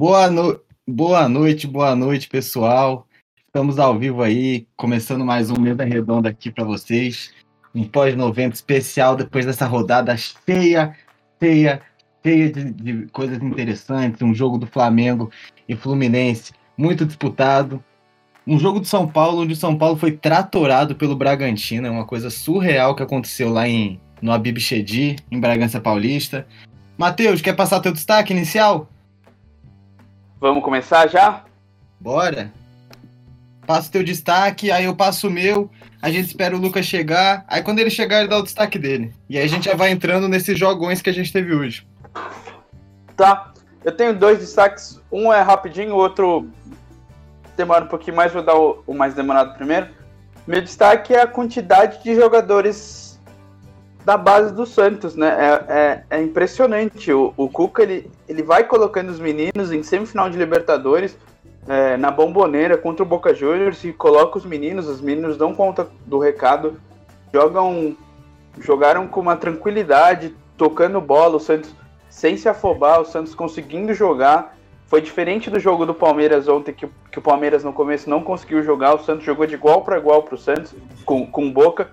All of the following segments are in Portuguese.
Boa, no... boa noite, boa noite, pessoal. Estamos ao vivo aí, começando mais um Mesa Redonda aqui para vocês. Um pós-90 especial depois dessa rodada cheia, cheia, cheia de, de coisas interessantes. Um jogo do Flamengo e Fluminense muito disputado. Um jogo de São Paulo, onde o São Paulo foi tratorado pelo Bragantino. É uma coisa surreal que aconteceu lá em, no Abib Chedi, em Bragança Paulista. Matheus, quer passar teu destaque inicial? Vamos começar já? Bora. Passa o teu destaque, aí eu passo o meu, a gente espera o Lucas chegar, aí quando ele chegar ele dá o destaque dele. E aí a gente já vai entrando nesses jogões que a gente teve hoje. Tá. Eu tenho dois destaques, um é rapidinho, o outro demora um pouquinho mais, vou dar o, o mais demorado primeiro. Meu destaque é a quantidade de jogadores da base do Santos, né? É, é, é, impressionante. O, o Cuca ele, ele vai colocando os meninos em semifinal de Libertadores, é, na bomboneira contra o Boca Juniors e coloca os meninos. Os meninos dão conta do recado, jogam, jogaram com uma tranquilidade, tocando bola. O Santos sem se afobar, o Santos conseguindo jogar. Foi diferente do jogo do Palmeiras ontem, que, que o Palmeiras no começo não conseguiu jogar. O Santos jogou de igual para igual para o Santos, com, com Boca.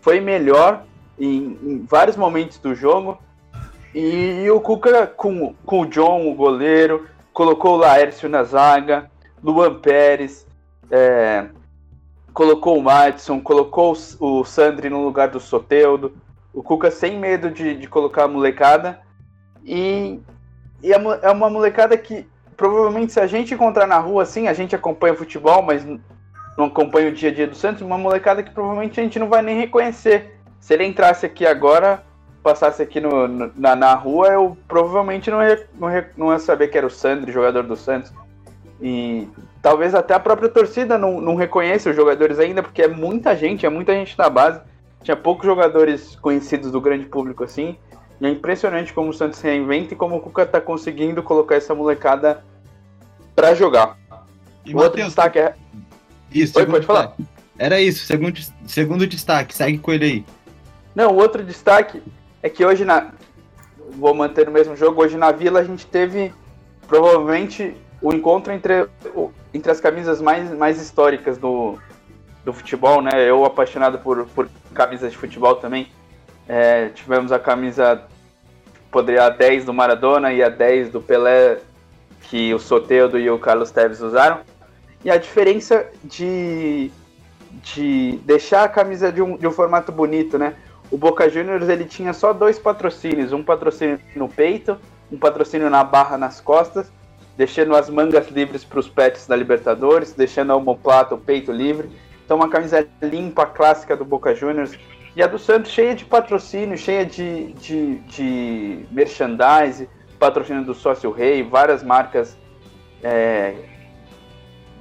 Foi melhor em, em, vários momentos do jogo. E, e, o Cuca, com, com o John, o goleiro, colocou o Laércio na zaga, Luan Pérez, é, colocou o Madison, colocou o, Sandri no lugar do Soteudo. O Cuca sem medo de, de colocar a molecada. E, e é, é uma molecada que provavelmente se a gente encontrar na rua assim, a gente acompanha futebol, mas não acompanha o dia a dia do Santos, uma molecada que provavelmente a gente não vai nem reconhecer. Se ele entrasse aqui agora, passasse aqui no, no na, na, rua, eu provavelmente não ia, não, ia, não ia saber que era o Sandro, jogador do Santos. E talvez até a própria torcida não, não reconheça os jogadores ainda, porque é muita gente, é muita gente na base. Tinha poucos jogadores conhecidos do grande público assim. E é impressionante como o Santos reinventa e como o Cuca tá conseguindo colocar essa molecada para jogar. E o outro destaque é. Isso, Oi, pode falar. Era isso, segundo, segundo destaque, segue com ele aí. Não, outro destaque é que hoje na. Vou manter o mesmo jogo. Hoje na Vila a gente teve provavelmente o encontro entre, entre as camisas mais, mais históricas do, do futebol, né? Eu apaixonado por, por camisas de futebol também. É, tivemos a camisa, poderia a 10 do Maradona e a 10 do Pelé, que o Soteudo e o Carlos Teves usaram. E a diferença de, de deixar a camisa de um, de um formato bonito, né? O Boca Juniors ele tinha só dois patrocínios, um patrocínio no peito, um patrocínio na barra nas costas, deixando as mangas livres para os pets da Libertadores, deixando a omoplata, o peito livre. Então uma camisa limpa, clássica do Boca Juniors, e a do Santos cheia de patrocínio, cheia de, de, de merchandise, patrocínio do Sócio Rei, várias marcas é,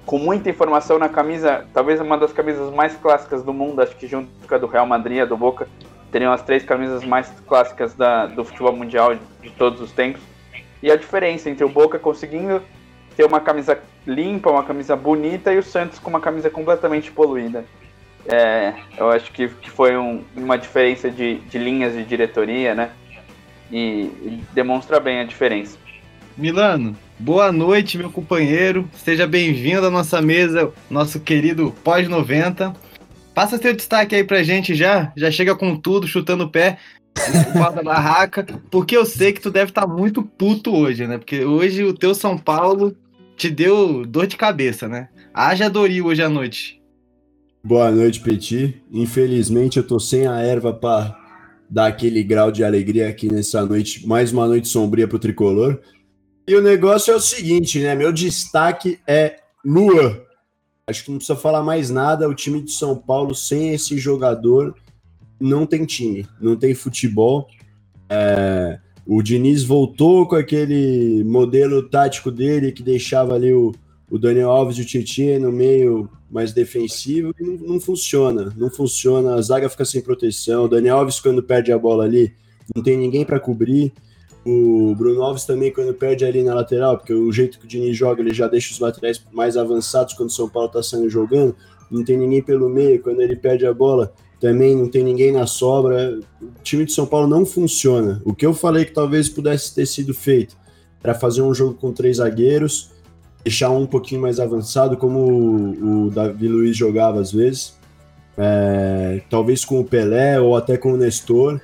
com muita informação na camisa, talvez uma das camisas mais clássicas do mundo, acho que junto com a do Real Madrid, a do Boca, teriam as três camisas mais clássicas da, do futebol mundial de todos os tempos. E a diferença entre o Boca conseguindo ter uma camisa limpa, uma camisa bonita, e o Santos com uma camisa completamente poluída. É, eu acho que, que foi um, uma diferença de, de linhas de diretoria, né? E, e demonstra bem a diferença. Milano, boa noite, meu companheiro. Seja bem-vindo à nossa mesa, nosso querido pós-90. Passa seu destaque aí pra gente já. Já chega com tudo, chutando o pé da barraca, porque eu sei que tu deve estar tá muito puto hoje, né? Porque hoje o teu São Paulo te deu dor de cabeça, né? Haja Doril hoje à noite. Boa noite, Petit. Infelizmente eu tô sem a erva para dar aquele grau de alegria aqui nessa noite, mais uma noite sombria pro tricolor. E o negócio é o seguinte, né? Meu destaque é Lua. Acho que não precisa falar mais nada. O time de São Paulo, sem esse jogador, não tem time, não tem futebol. É, o Diniz voltou com aquele modelo tático dele que deixava ali o, o Daniel Alves e o Tietchan no meio mais defensivo e não, não, funciona. Não funciona, a zaga fica sem proteção. O Daniel Alves, quando perde a bola ali, não tem ninguém para cobrir. O Bruno Alves também, quando perde ali na lateral, porque o jeito que o Diniz joga, ele já deixa os laterais mais avançados quando o São Paulo está saindo jogando. Não tem ninguém pelo meio. Quando ele perde a bola, também não tem ninguém na sobra. O time de São Paulo não funciona. O que eu falei que talvez pudesse ter sido feito era fazer um jogo com três zagueiros, deixar um pouquinho mais avançado, como o, o Davi Luiz jogava às vezes, é, talvez com o Pelé ou até com o Nestor,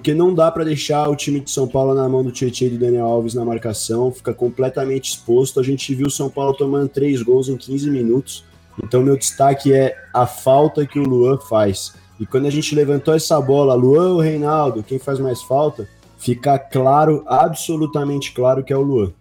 porque não dá para deixar o time de São Paulo na mão do Tietchan e do Daniel Alves na marcação, fica completamente exposto. A gente viu o São Paulo tomando três gols em 15 minutos, então meu destaque é a falta que o Luan faz. E quando a gente levantou essa bola, Luan ou Reinaldo, quem faz mais falta, fica claro, absolutamente claro que é o Luan.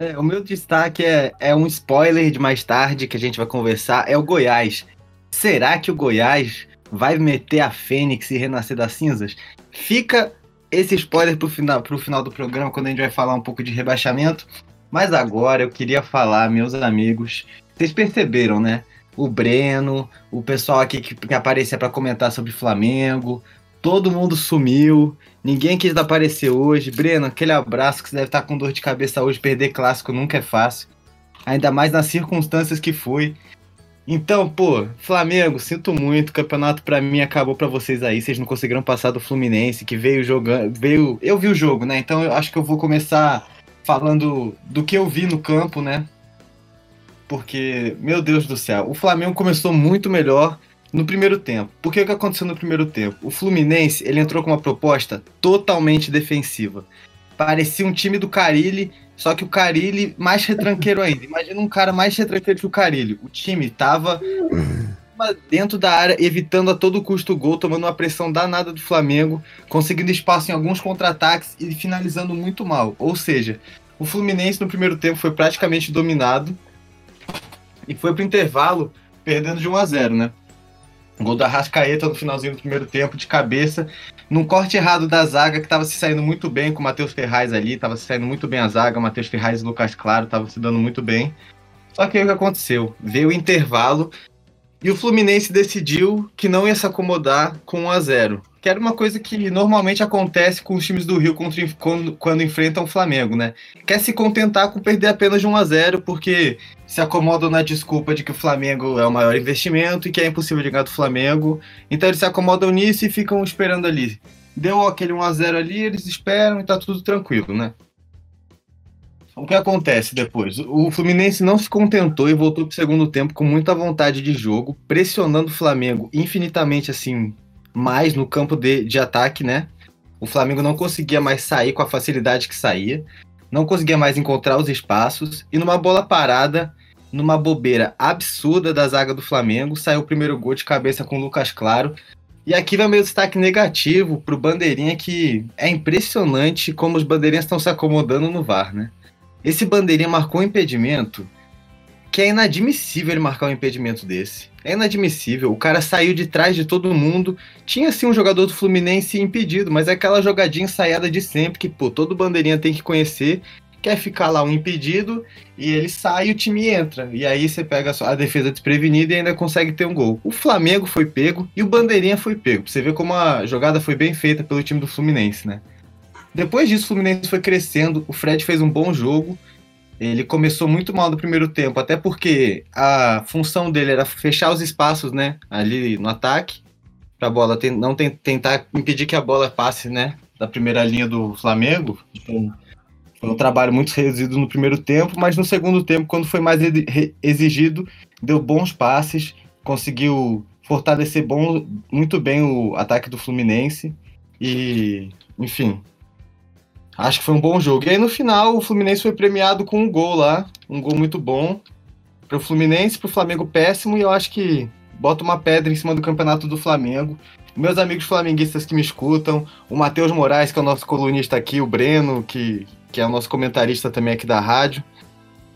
É, o meu destaque é, é um spoiler de mais tarde que a gente vai conversar, é o Goiás. Será que o Goiás vai meter a Fênix e renascer das cinzas? Fica esse spoiler pro final, pro final do programa, quando a gente vai falar um pouco de rebaixamento. Mas agora eu queria falar, meus amigos, vocês perceberam, né? O Breno, o pessoal aqui que, que aparecia para comentar sobre Flamengo, todo mundo sumiu, ninguém quis aparecer hoje. Breno, aquele abraço que você deve estar com dor de cabeça hoje, perder clássico nunca é fácil. Ainda mais nas circunstâncias que foi. Então, pô, Flamengo, sinto muito, o campeonato para mim acabou para vocês aí, vocês não conseguiram passar do Fluminense, que veio jogando, veio, eu vi o jogo, né? Então eu acho que eu vou começar falando do que eu vi no campo, né? Porque, meu Deus do céu, o Flamengo começou muito melhor no primeiro tempo. Por que o que aconteceu no primeiro tempo? O Fluminense, ele entrou com uma proposta totalmente defensiva. Parecia um time do Carilli só que o Carilli mais retranqueiro ainda. Imagina um cara mais retranqueiro que o Carilli. O time tava dentro da área, evitando a todo custo o gol, tomando uma pressão danada do Flamengo, conseguindo espaço em alguns contra-ataques e finalizando muito mal. Ou seja, o Fluminense no primeiro tempo foi praticamente dominado e foi pro intervalo perdendo de 1 a 0, né? Gol da Rascaeta no finalzinho do primeiro tempo, de cabeça, num corte errado da zaga, que estava se saindo muito bem com o Matheus Ferraz ali, estava se saindo muito bem a zaga, Matheus Ferraz e Lucas Claro estavam se dando muito bem. Só que aí o que aconteceu? Veio o intervalo e o Fluminense decidiu que não ia se acomodar com 1 a 0 que era uma coisa que normalmente acontece com os times do Rio contra, quando, quando, enfrentam o Flamengo, né? Quer se contentar com perder apenas de 1 a 0 porque se acomodam na desculpa de que o Flamengo é o maior investimento e que é impossível ganhar do Flamengo. Então eles se acomodam nisso e ficam esperando ali. Deu aquele 1 a 0 ali, eles esperam e tá tudo tranquilo, né? O que acontece depois? O Fluminense não se contentou e voltou para o segundo tempo com muita vontade de jogo, pressionando o Flamengo infinitamente assim mais no campo de, de ataque, né? O Flamengo não conseguia mais sair com a facilidade que saía, não conseguia mais encontrar os espaços, e numa bola parada, numa bobeira absurda da zaga do Flamengo, saiu o primeiro gol de cabeça com o Lucas Claro. E aqui vai meu destaque negativo pro Bandeirinha, que é impressionante como os bandeirinhas estão se acomodando no VAR, né? Esse Bandeirinha marcou um impedimento que é inadmissível ele marcar um impedimento desse. É inadmissível. O cara saiu de trás de todo mundo. Tinha sim um jogador do Fluminense impedido, mas é aquela jogadinha ensaiada de sempre que, pô, todo bandeirinha tem que conhecer. Quer ficar lá um impedido e ele sai e o time entra. E aí você pega a defesa desprevenida e ainda consegue ter um gol. O Flamengo foi pego e o Bandeirinha foi pego. Pra você ver como a jogada foi bem feita pelo time do Fluminense, né? Depois disso, o Fluminense foi crescendo. O Fred fez um bom jogo. Ele começou muito mal no primeiro tempo, até porque a função dele era fechar os espaços, né, ali no ataque, para a bola não tentar impedir que a bola passe, né, da primeira linha do Flamengo. Então, foi um trabalho muito reduzido no primeiro tempo, mas no segundo tempo, quando foi mais exigido, deu bons passes, conseguiu fortalecer bom, muito bem o ataque do Fluminense e, enfim, Acho que foi um bom jogo. E aí no final o Fluminense foi premiado com um gol lá, um gol muito bom para o Fluminense, para o Flamengo péssimo, e eu acho que bota uma pedra em cima do campeonato do Flamengo. Meus amigos flamenguistas que me escutam, o Matheus Moraes, que é o nosso colunista aqui, o Breno, que, que é o nosso comentarista também aqui da rádio,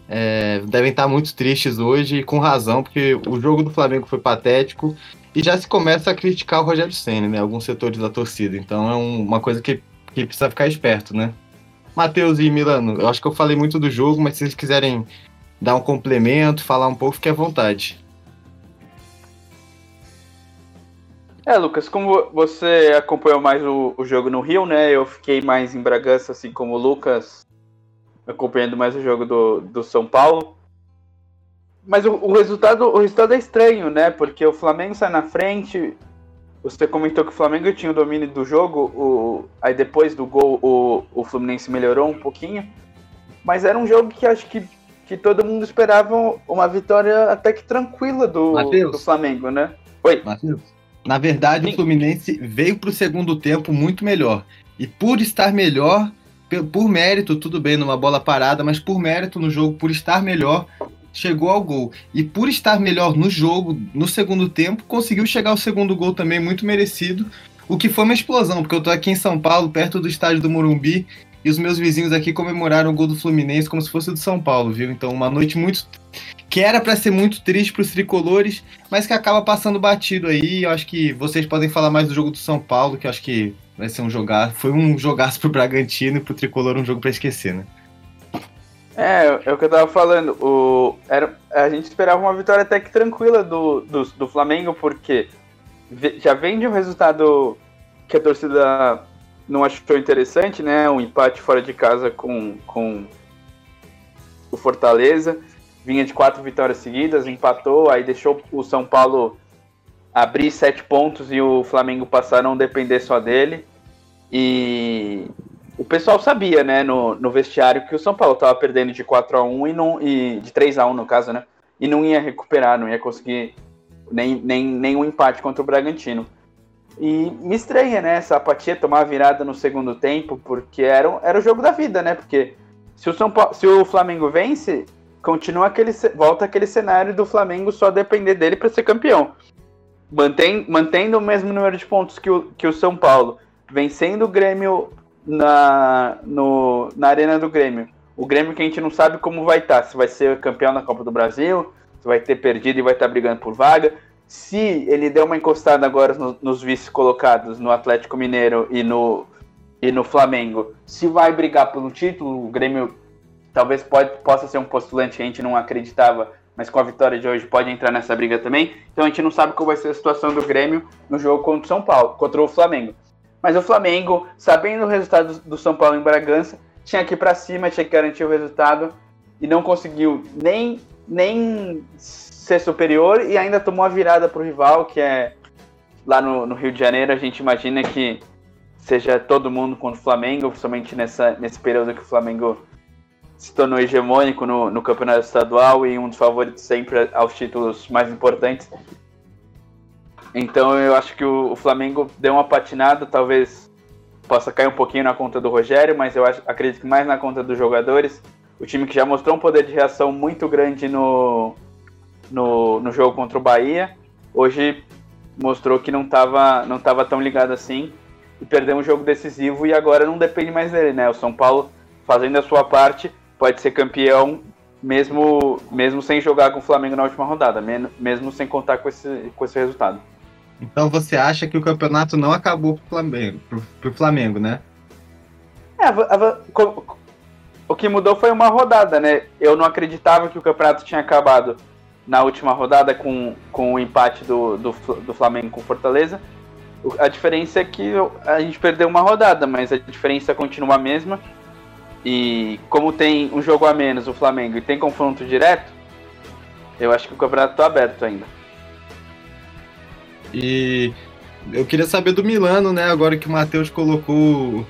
é, devem estar muito tristes hoje, e com razão, porque o jogo do Flamengo foi patético e já se começa a criticar o Rogério Senna, né? Alguns setores da torcida. Então é um, uma coisa que que precisa ficar esperto, né? Matheus e Milano, eu acho que eu falei muito do jogo, mas se vocês quiserem dar um complemento, falar um pouco, fique à vontade. É, Lucas, como você acompanhou mais o, o, jogo no Rio, né? Eu fiquei mais em Bragança, assim como o Lucas, acompanhando mais o jogo do, do São Paulo. Mas o, o, resultado, o resultado é estranho, né? Porque o Flamengo sai na frente, você comentou que o Flamengo tinha o domínio do jogo, o, aí depois do gol o, o Fluminense melhorou um pouquinho. mas era um jogo que acho que, que todo mundo esperava uma vitória até que tranquila do, do Flamengo, né? Oi. Matheus, na verdade, Sim. o Fluminense veio para o segundo tempo muito melhor. E por estar melhor, por mérito, tudo bem, numa bola parada, mas por mérito no jogo, por estar melhor, chegou ao gol. E por estar melhor no jogo, no segundo tempo, conseguiu chegar ao segundo gol também, muito merecido. O que foi uma explosão, porque eu tô aqui em São Paulo, perto do estádio do Morumbi, e os meus vizinhos aqui comemoraram o gol do Fluminense como se fosse do São Paulo, viu? Então, uma noite muito. que era para ser muito triste para os tricolores, mas que acaba passando batido aí. Eu acho que vocês podem falar mais do jogo do São Paulo, que eu acho que vai ser um jogar. Foi um jogaço pro Bragantino e pro tricolor um jogo para esquecer, né? É, é o que eu tava falando. O, era, a gente esperava uma vitória até que tranquila do, do, do Flamengo, porque já vem de um resultado que a torcida não achou interessante, né? Um empate fora de casa com, com o Fortaleza. Vinha de quatro vitórias seguidas, empatou, aí deixou o São Paulo abrir sete pontos e o Flamengo passar a não depender só dele. E o pessoal sabia, né, no, no vestiário, que o São Paulo estava perdendo de 4 a 1 e, não, e de 3 a 1 no caso, né? E não ia recuperar, não ia conseguir nem, nem, empate contra o Bragantino. E me estranha, né, essa apatia tomar virada no segundo tempo, porque era, era o jogo da vida, né? Porque se o, São Paulo, se o Flamengo vence, continua aquele, volta aquele cenário do Flamengo só depender dele para ser campeão. Mantém, mantendo o mesmo número de pontos que o, que o São Paulo, vencendo o Grêmio na, no, na arena do Grêmio. O Grêmio que a gente não sabe como vai estar, tá, se vai ser campeão na Copa do Brasil, se vai ter perdido e vai estar tá brigando por vaga. Se ele der uma encostada agora no, nos vice-colocados, no Atlético Mineiro e no, e no Flamengo, se vai brigar por um título, o Grêmio talvez pode, possa ser um postulante que a gente não acreditava, mas com a vitória de hoje pode entrar nessa briga também. Então a gente não sabe qual vai ser a situação do Grêmio no jogo contra o São Paulo, contra o Flamengo. Mas o Flamengo, sabendo o resultado do São Paulo em Bragança, tinha que ir para cima, tinha que garantir o resultado e não conseguiu nem, nem ser superior e ainda tomou a virada para o rival, que é lá no, no, Rio de Janeiro. A gente imagina que seja todo mundo contra o Flamengo, principalmente nessa, nesse período que o Flamengo se tornou hegemônico no, no campeonato estadual e um dos favoritos sempre aos títulos mais importantes. Então eu acho que o, o, Flamengo deu uma patinada, talvez possa cair um pouquinho na conta do Rogério, mas eu acho, acredito que mais na conta dos jogadores. O time que já mostrou um poder de reação muito grande no, no, no jogo contra o Bahia, hoje mostrou que não estava não tava tão ligado assim e perdeu um jogo decisivo e agora não depende mais dele, né? O São Paulo fazendo a sua parte pode ser campeão mesmo mesmo sem jogar com o Flamengo na última rodada, mesmo sem contar com esse, com esse resultado. Então você acha que o campeonato não acabou pro Flamengo, pro, pro Flamengo né? É, o que mudou foi uma rodada, né? Eu não acreditava que o campeonato tinha acabado na última rodada com, com o empate do, do, do Flamengo com Fortaleza. A diferença é que a gente perdeu uma rodada, mas a diferença continua a mesma. E como tem um jogo a menos o Flamengo e tem confronto direto, eu acho que o campeonato está aberto ainda. E eu queria saber do Milano, né? Agora que o Matheus colocou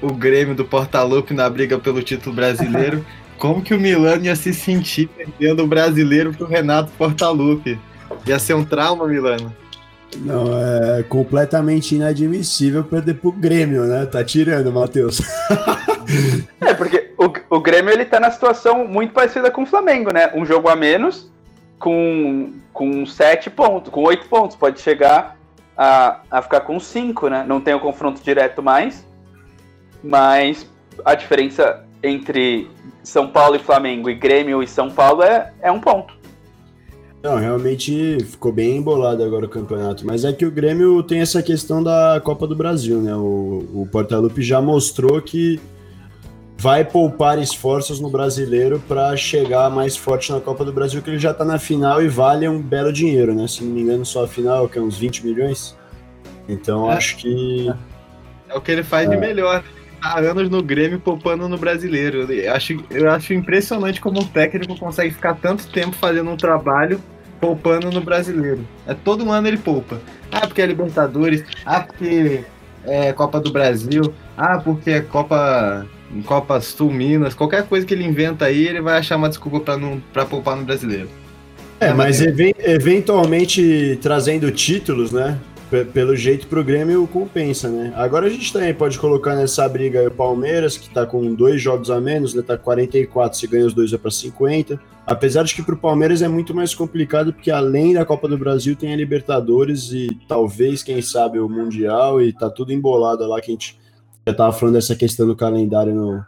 o, Grêmio do Portaluppi na briga pelo título brasileiro. Como que o Milano ia se sentir perdendo o brasileiro pro Renato Portaluppi? Ia ser um trauma, Milano? Não, é completamente inadmissível perder pro Grêmio, né? Tá tirando, Matheus. é, porque o, o Grêmio ele tá na situação muito parecida com o Flamengo, né? Um jogo a menos, com, com sete pontos, com oito pontos, pode chegar a, a ficar com cinco, né? Não tem o confronto direto mais, mas a diferença entre São Paulo e Flamengo e Grêmio e São Paulo é, é um ponto. Não, realmente ficou bem embolado agora o campeonato. Mas é que o Grêmio tem essa questão da Copa do Brasil, né? O, o Portalupe já mostrou que vai poupar esforços no brasileiro para chegar mais forte na Copa do Brasil, que ele já está na final e vale um belo dinheiro, né? Se não me engano, só a final, que é uns 20 milhões. Então é. acho que. É o que ele faz é. de melhor. Há anos no Grêmio poupando no brasileiro. Eu acho, eu acho impressionante como um técnico consegue ficar tanto tempo fazendo um trabalho poupando no brasileiro. É todo ano ele poupa. Ah, porque é Libertadores. Ah, porque é Copa do Brasil. Ah, porque é Copa em Copa Sul, Minas, qualquer coisa que ele inventa aí, ele vai achar uma desculpa para não para poupar no brasileiro. É, mas eventualmente trazendo títulos, né? pelo jeito pro Grêmio compensa, né? Agora a gente também pode colocar nessa briga o Palmeiras, que tá com dois jogos a menos, né? Tá 44, se ganha os dois é para 50. Apesar de que pro Palmeiras é muito mais complicado, porque além da Copa do Brasil tem a Libertadores e talvez, quem sabe, o Mundial, e tá tudo embolado lá que a gente já tava falando dessa questão do calendário no,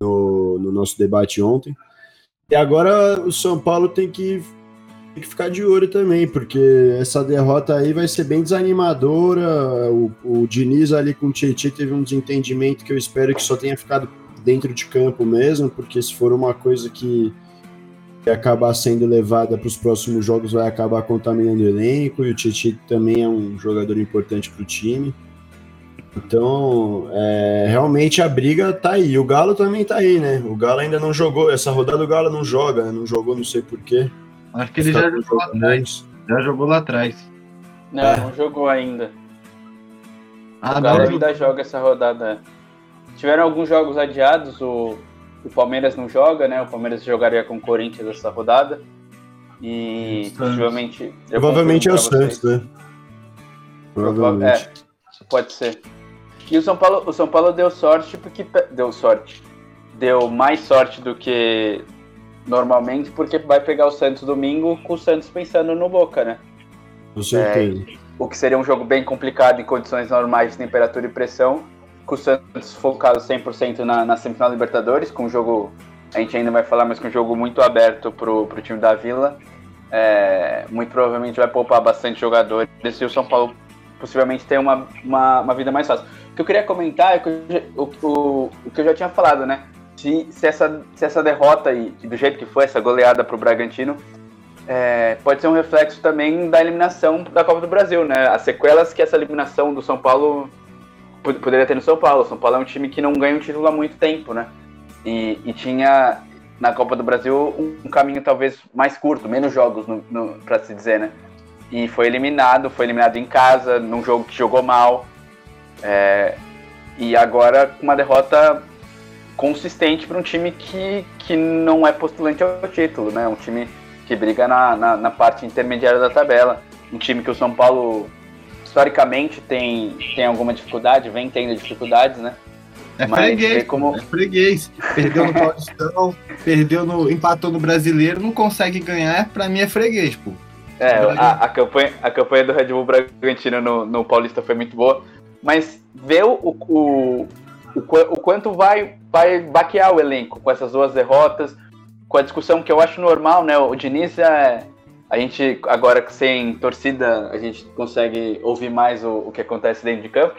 no, no nosso debate ontem. E agora o São Paulo tem que tem que ficar de olho também, porque essa derrota aí vai ser bem desanimadora. O, o Diniz ali com o Tietchan teve um desentendimento que eu espero que só tenha ficado dentro de campo mesmo, porque se for uma coisa que, acabar sendo levada para os próximos jogos, vai acabar contaminando o elenco. E o Tietchan também é um jogador importante para o time. Então, é, realmente a briga tá aí. O Galo também tá aí, né? O Galo ainda não jogou. Essa rodada o Galo não joga, né? não jogou, não sei porquê. Acho que ele já jogou lá atrás. Já jogou lá atrás. Não, é. não jogou ainda. Ah, o Galo ainda joga essa rodada. Tiveram alguns jogos adiados, o, o Palmeiras não joga, né? O Palmeiras jogaria com o Corinthians essa rodada. E provavelmente. Provavelmente é o Santos, né? Provavelmente. É, pode ser. E o São Paulo, o São Paulo deu sorte porque. Deu sorte. Deu mais sorte do que normalmente, porque vai pegar o Santos domingo com o Santos pensando no Boca, né? Com certeza. É, o que seria um jogo bem complicado em condições normais de temperatura e pressão, com o Santos focado 100% na, na semifinal Libertadores, com um jogo, a gente ainda vai falar, mas com um jogo muito aberto pro, pro time da Vila. É, muito provavelmente vai poupar bastante jogadores e o São Paulo possivelmente tem uma, uma, uma vida mais fácil. O que eu queria comentar é que o, o, o que eu já tinha falado, né? se, se, essa, se essa derrota e do jeito que foi, essa goleada para o Bragantino, é, pode ser um reflexo também da eliminação da Copa do Brasil, né? As sequelas que essa eliminação do São Paulo poderia ter no São Paulo. São Paulo é um time que não ganha um título há muito tempo, né? E, e tinha na Copa do Brasil um, um, caminho talvez mais curto, menos jogos, para se dizer, né? E foi eliminado, foi eliminado em casa, num jogo que jogou mal. É, e agora com uma derrota consistente para um time que, que não é postulante ao título, né? Um time que briga na, na, na, parte intermediária da tabela. Um time que o São Paulo, historicamente, tem, tem alguma dificuldade, vem tendo dificuldades, né? É Mas freguês, como... é freguês. Perdeu no Paulistão, perdeu no. empatou no brasileiro, não consegue ganhar, pra mim é freguês, pô. É, a, a, campanha, a campanha do Red Bull Bragantino no, no Paulista foi muito boa. Mas ver o, o, o, o quanto vai, vai baquear o elenco com essas duas derrotas, com a discussão que eu acho normal, né? O Diniz é. A gente, agora sem torcida, a gente consegue ouvir mais o, o que acontece dentro de campo.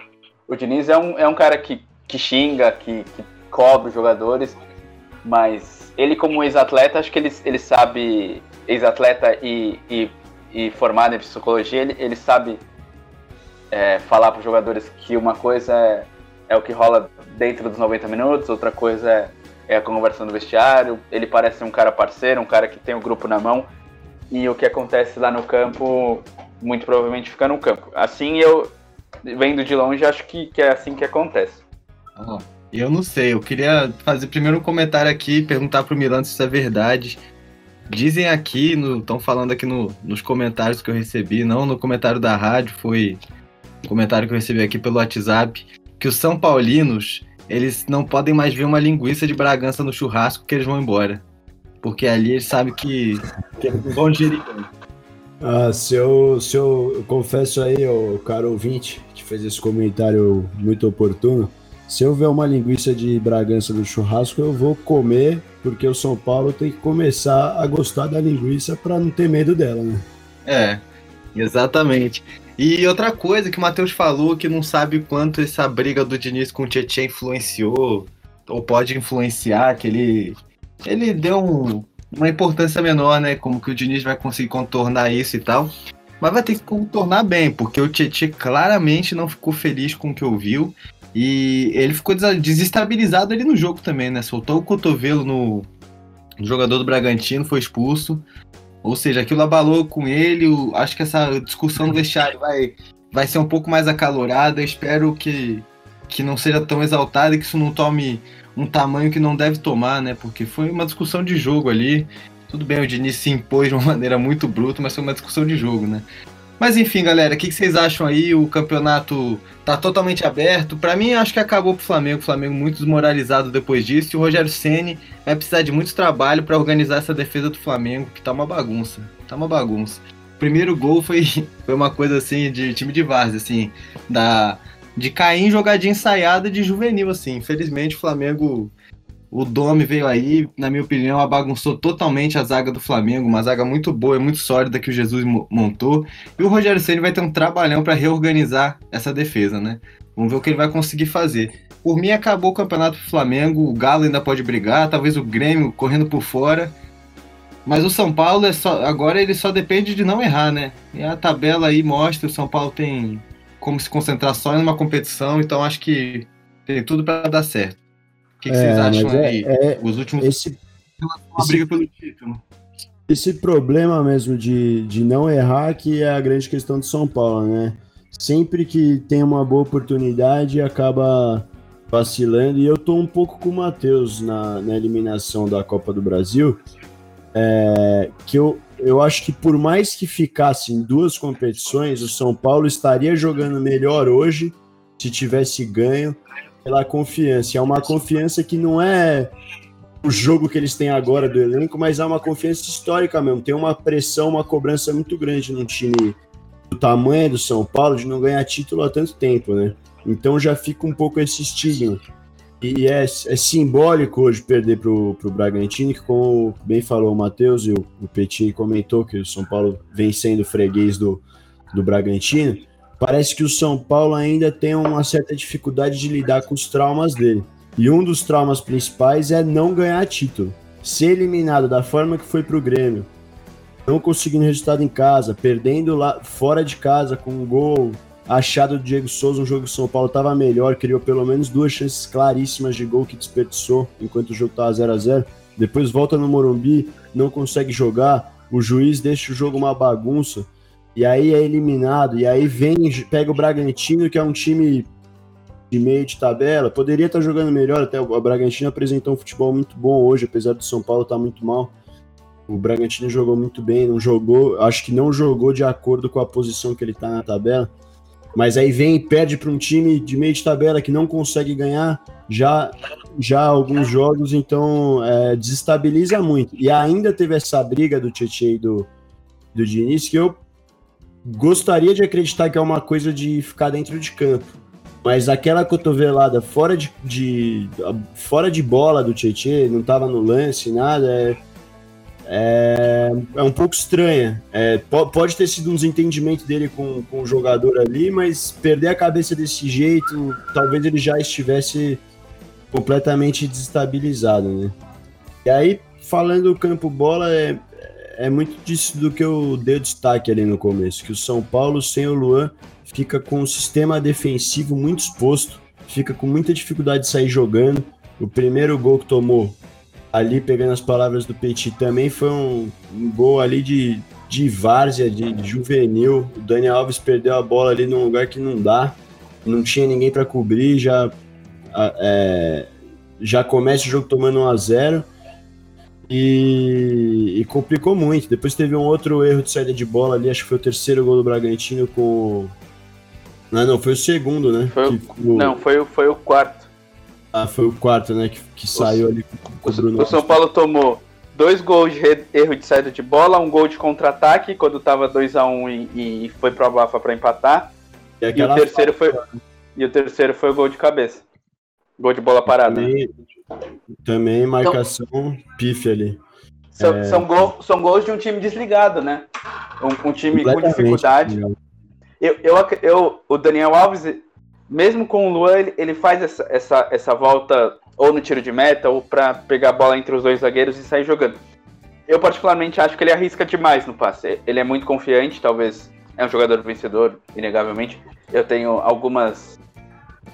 O Diniz é um, é um cara que, que xinga, que, que cobra os jogadores, mas ele, como ex-atleta, acho que ele, ele sabe, ex-atleta e, e, e, formado em psicologia, ele, ele sabe é, falar para os jogadores que uma coisa é, é o que rola dentro dos 90 minutos, outra coisa é, é a conversa no vestiário. Ele parece um cara parceiro, um cara que tem o grupo na mão. E o que acontece lá no campo, muito provavelmente fica no campo. Assim eu, vendo de longe, acho que, que é assim que acontece. eu não sei, eu queria fazer primeiro um comentário aqui, perguntar pro Milan se isso é verdade. Dizem aqui, estão falando aqui no, nos comentários que eu recebi, não no comentário da rádio, foi um comentário que eu recebi aqui pelo WhatsApp, que os São Paulinos, eles não podem mais ver uma linguiça de Bragança no churrasco que eles vão embora. Porque ali eles sabem que, que eles vão gerir. Ah, se eu, se eu, eu confesso aí, o caro ouvinte, que fez esse comentário muito oportuno, se eu ver uma linguiça de Bragança no churrasco, eu vou comer, porque o São Paulo tem que começar a gostar da linguiça para não ter medo dela, né? É, exatamente. E outra coisa que o Matheus falou, que não sabe quanto essa briga do Diniz com o Tietchan influenciou, ou pode influenciar, que ele, ele deu um, uma importância menor, né? Como que o Diniz vai conseguir contornar isso e tal. Mas vai ter que contornar bem, porque o Tietchan claramente não ficou feliz com o que ouviu. E ele ficou desestabilizado ali no jogo também, né? Soltou o cotovelo no, no jogador do Bragantino, foi expulso. Ou seja, aquilo abalou com ele. Acho que essa discussão no vestiário vai, vai ser um pouco mais acalorada. espero que, que não seja tão exaltada e que isso não tome um tamanho que não deve tomar, né? Porque foi uma discussão de jogo ali. Tudo bem, o Diniz se impôs de uma maneira muito bruta, mas foi uma discussão de jogo, né? Mas enfim, galera, o que vocês acham aí? O campeonato tá totalmente aberto. Para mim, acho que acabou pro Flamengo. O Flamengo muito desmoralizado depois disso. E o Rogério Ceni vai precisar de muito trabalho para organizar essa defesa do Flamengo, que tá uma bagunça. Tá uma bagunça. O primeiro gol foi, foi uma coisa assim de time de várzea, assim, da de cair em jogadinha ensaiada de juvenil, assim. Infelizmente, o Flamengo o Domi veio aí, na minha opinião, bagunçou totalmente a zaga do Flamengo, uma zaga muito boa, muito sólida que o Jesus montou. E o Rogério Ceni vai ter um trabalhão para reorganizar essa defesa, né? Vamos ver o que ele vai conseguir fazer. Por mim, acabou o campeonato do Flamengo, o Galo ainda pode brigar, talvez o Grêmio correndo por fora. Mas o São Paulo é só, agora ele só depende de não errar, né? E a tabela aí mostra, o São Paulo tem como se concentrar só em uma competição, então acho que tem tudo para dar certo que, que é, vocês acham é, aí? É, Os últimos. Esse, uma briga pelo título. Esse problema mesmo de, de não errar que é a grande questão de São Paulo, né? Sempre que tem uma boa oportunidade, acaba vacilando. E eu tô um pouco com o Matheus na, na eliminação da Copa do Brasil. É, que eu, eu acho que por mais que ficasse em duas competições, o São Paulo estaria jogando melhor hoje se tivesse ganho pela confiança. É uma confiança que não é o jogo que eles têm agora do elenco, mas é uma confiança histórica mesmo. Tem uma pressão, uma cobrança muito grande no time do tamanho do São Paulo de não ganhar título há tanto tempo, né? Então já fica um pouco esse estigma. E é, é simbólico hoje perder para o Bragantino, que como bem falou o Matheus e o, o Petit comentou que o São Paulo vem sendo freguês do, do Bragantino parece que o São Paulo ainda tem uma certa dificuldade de lidar com os traumas dele. E um dos traumas principais é não ganhar título. Ser eliminado da forma que foi para o Grêmio, não conseguindo resultado em casa, perdendo lá fora de casa com um gol achado do Diego Souza, um jogo que o São Paulo estava melhor, criou pelo menos duas chances claríssimas de gol que desperdiçou enquanto o jogo estava 0 a 0 Depois volta no Morumbi, não consegue jogar, o juiz deixa o jogo uma bagunça e aí é eliminado, e aí vem, pega o Bragantino, que é um time de meio de tabela, poderia estar jogando melhor, até o Bragantino apresentou um futebol muito bom hoje, apesar do São Paulo estar muito mal. O Bragantino jogou muito bem, não jogou, acho que não jogou de acordo com a posição que ele está na tabela. Mas aí vem e perde para um time de meio de tabela que não consegue ganhar já já alguns jogos, então é, desestabiliza muito. E ainda teve essa briga do Tietchan e do, do Diniz, que eu gostaria de acreditar que é uma coisa de ficar dentro de campo. Mas aquela cotovelada fora de, de fora de bola do Tietchan, não estava no lance, nada, é, é, é um pouco estranha. É, pode ter sido um desentendimento dele com, com o jogador ali, mas perder a cabeça desse jeito, talvez ele já estivesse completamente desestabilizado, né? E aí, falando do campo bola, é, é muito disso do que eu dei destaque ali no começo, que o São Paulo sem o Luan fica com um sistema defensivo muito exposto, fica com muita dificuldade de sair jogando. O primeiro gol que tomou ali, pegando as palavras do Petit, também foi um, um gol ali de, de várzea, de, de, juvenil. O Daniel Alves perdeu a bola ali num lugar que não dá, não tinha ninguém para cobrir, já, é, já começa o jogo tomando 1 a 0 e, e, complicou muito. Depois teve um outro erro de saída de bola ali, acho que foi o terceiro gol do Bragantino com. Não, não, foi o segundo, né? Foi o... Não, foi, foi o quarto. Ah, foi o quarto, né? Que, que saiu ali com o Bruno. O São Paulo tomou dois gols de erro de saída de bola, um gol de contra-ataque quando tava 2x1 um e, e, foi pro Bafa para empatar. E, e, o terceiro foi, e o terceiro foi o gol de cabeça. Gol de bola parada. Também, também marcação então, pife ali. São, é... são, gol, são gols de um time desligado, né? Um, um time com dificuldade. Eu, eu, eu, o Daniel Alves, mesmo com o Luan, ele, ele faz essa, essa, essa volta ou no tiro de meta ou para pegar a bola entre os dois zagueiros e sair jogando. Eu particularmente acho que ele arrisca demais no passe. Ele é muito confiante, talvez é um jogador vencedor, inegavelmente. Eu tenho algumas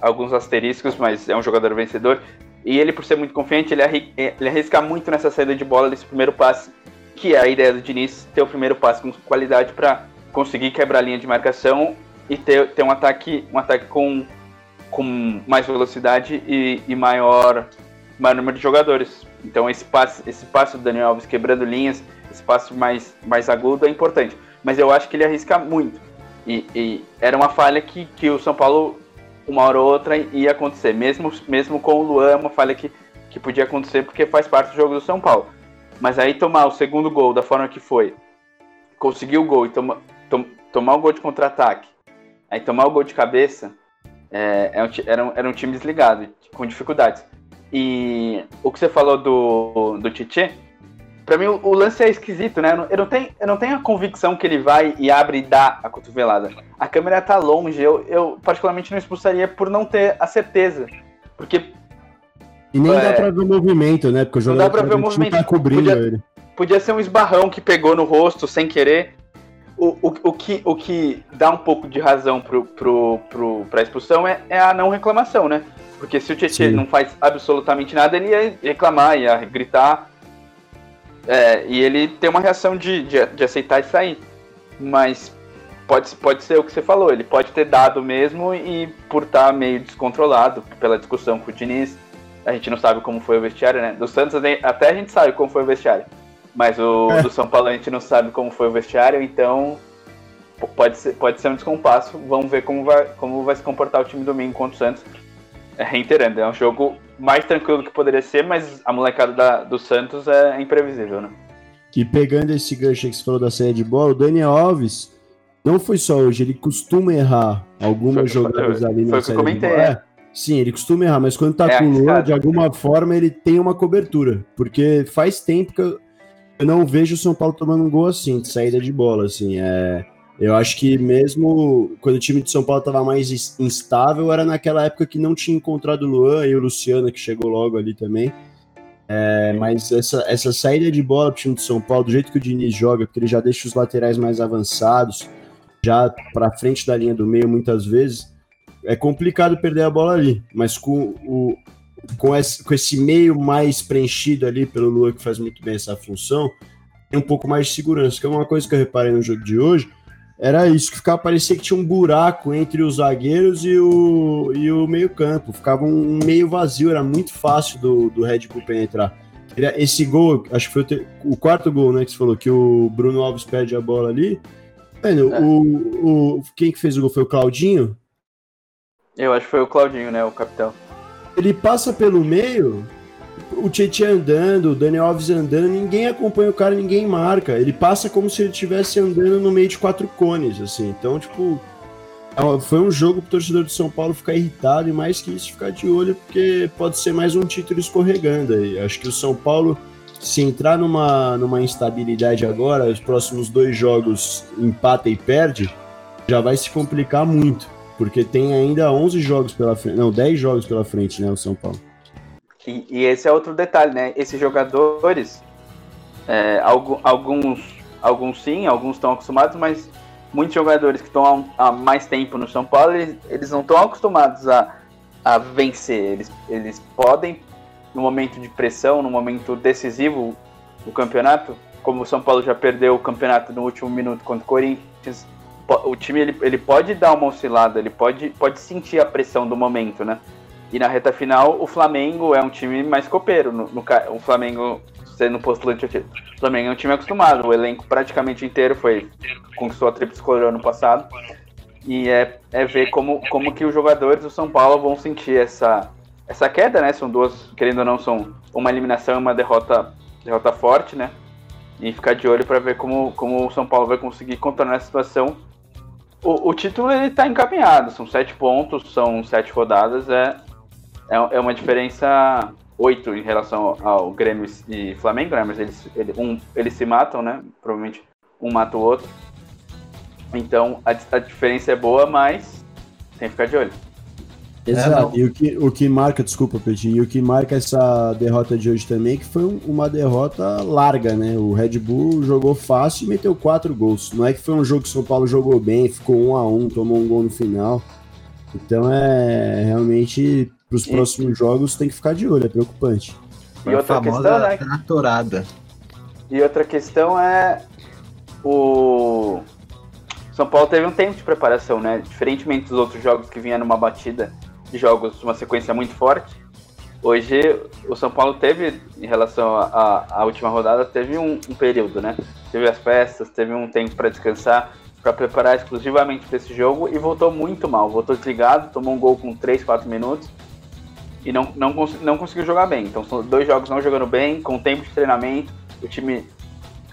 alguns asteriscos, mas é um jogador vencedor. E ele, por ser muito confiante, ele, arri ele arrisca muito nessa saída de bola desse primeiro passe, que é a ideia do Diniz, ter o primeiro passe com qualidade para conseguir quebrar a linha de marcação e ter, ter um ataque, um ataque com, com mais velocidade e, e maior maior número de jogadores. Então esse passe, esse passe do Daniel Alves quebrando linhas, esse passe mais, mais agudo é importante. Mas eu acho que ele arrisca muito. E, e, era uma falha que, que o São Paulo, uma hora ou outra, ia acontecer. Mesmo, mesmo com o Luan, é uma falha que, que podia acontecer porque faz parte do jogo do São Paulo. Mas aí tomar o segundo gol da forma que foi, conseguir o gol e toma, tom, tomar o gol de contra-ataque, aí tomar o gol de cabeça, é, é era, um, era um time desligado, com dificuldades. E o que você falou do, do Titi, pra mim o, o, lance é esquisito, né? Eu não, eu, não tenho, eu não tenho a convicção que ele vai e abre e dá a cotovelada. A câmera tá longe, eu, eu particularmente não expulsaria por não ter a certeza. Porque. E nem é, dá pra ver o movimento, né? Porque o jogador não dá pra ver o movimento. tá cobrindo podia, ele. Podia ser um esbarrão que pegou no rosto sem querer. O, o, o, que, o que dá um pouco de razão pro, pro, pro, pra expulsão é, é a não reclamação, né? Porque se o Tietchan não faz absolutamente nada, ele ia reclamar, ia gritar. É, e ele tem uma reação de, de, de, aceitar e sair. Mas pode, pode ser o que você falou, ele pode ter dado mesmo e por estar meio descontrolado pela discussão com o Diniz. A gente não sabe como foi o vestiário, né? Do Santos até a gente sabe como foi o vestiário. Mas o é. do São Paulo a gente não sabe como foi o vestiário, então pode ser, pode ser um descompasso. Vamos ver como vai, como vai se comportar o time domingo contra o Santos é, reiterando, é um jogo mais tranquilo que poderia ser, mas a molecada da, do Santos é imprevisível, né? Que pegando esse gancho que você falou da série de bola, o Daniel Alves não foi só hoje, ele costuma errar algumas foi, jogadas ali na série de bola. É, sim, ele costuma errar, mas quando tá é, com o Luan, de alguma forma ele tem uma cobertura, porque faz tempo que eu, eu não vejo o São Paulo tomando um gol assim, de saída de bola, assim, é eu acho que mesmo quando o time de São Paulo estava mais instável, era naquela época que não tinha encontrado o Luan e o Luciano, que chegou logo ali também. É, mas essa, essa saída de bola para o time de São Paulo, do jeito que o Diniz joga, porque ele já deixa os laterais mais avançados, já para frente da linha do meio muitas vezes, é complicado perder a bola ali. Mas com, o, com, esse, com esse meio mais preenchido ali pelo Luan, que faz muito bem essa função, tem um pouco mais de segurança, que é uma coisa que eu reparei no jogo de hoje era isso, que ficava, parecia que tinha um buraco entre os zagueiros e o, e o meio campo, ficava um meio vazio, era muito fácil do, do Red Bull penetrar. Esse gol, acho que foi o, o quarto gol, né, que você falou, que o Bruno Alves perde a bola ali, Mano, é. o, o, quem que fez o gol foi o Claudinho? Eu acho que foi o Claudinho, né, o capitão. Ele passa pelo meio, o Tietchan andando, o Daniel Alves andando, ninguém acompanha o cara, ninguém marca. Ele passa como se ele estivesse andando no meio de quatro cones, assim. Então, tipo, é foi um jogo pro torcedor de São Paulo ficar irritado e mais que isso ficar de olho, porque pode ser mais um título escorregando aí. Acho que o São Paulo, se entrar numa, numa instabilidade agora, os próximos dois jogos empata e perde, já vai se complicar muito, porque tem ainda 11 jogos pela frente, não, 10 jogos pela frente, né, o São Paulo. E, e, esse é outro detalhe, né? Esses jogadores, é, alguns, alguns sim, alguns estão acostumados, mas muitos jogadores que estão há, há, mais tempo no São Paulo, eles, eles não estão acostumados a, a vencer. Eles, eles podem, no momento de pressão, no momento decisivo do campeonato, como o São Paulo já perdeu o campeonato no último minuto contra o Corinthians, o time ele, ele pode dar uma oscilada, ele pode, pode sentir a pressão do momento, né? E na reta final, o Flamengo é um time mais copeiro. No, no o Flamengo, sendo postulante o título. O Flamengo é um time acostumado. O elenco praticamente inteiro foi conquistou a Tríplice Coroa ano passado. E é, é ver como, como que os jogadores do São Paulo vão sentir essa, essa queda, né? São duas, querendo ou não, são uma eliminação e uma derrota, derrota forte, né? E ficar de olho para ver como, como o São Paulo vai conseguir contornar a situação. O, o título ele tá encaminhado, são sete pontos, são sete rodadas, é, é, é uma diferença 8 em relação ao Grêmio e Flamengo, né? Mas eles, eles, um, eles se matam, né? Provavelmente um mata o outro. Então a, a diferença é boa, mas tem que ficar de olho. Exato. É, e o que, o que marca, desculpa, Petit, e o que marca essa derrota de hoje também, é que foi um, uma derrota larga, né? O Red Bull jogou fácil e meteu quatro gols. Não é que foi um jogo que o São Paulo jogou bem, ficou um a um, tomou um gol no final. Então é realmente para os próximos jogos tem que ficar de olho, é preocupante. E outra questão, né? Tratorada. E outra questão é o São Paulo teve um tempo de preparação, né? Diferentemente dos outros jogos que vinha numa batida de jogos, uma sequência muito forte. hoje o São Paulo teve, em relação à última rodada, teve um, um, período, né? Teve as festas, teve um tempo para descansar, para preparar exclusivamente para esse jogo e voltou muito mal. Voltou desligado, tomou um gol com 3, 4 minutos e não, não, não conseguiu jogar bem. Então são dois jogos não jogando bem, com tempo de treinamento, o time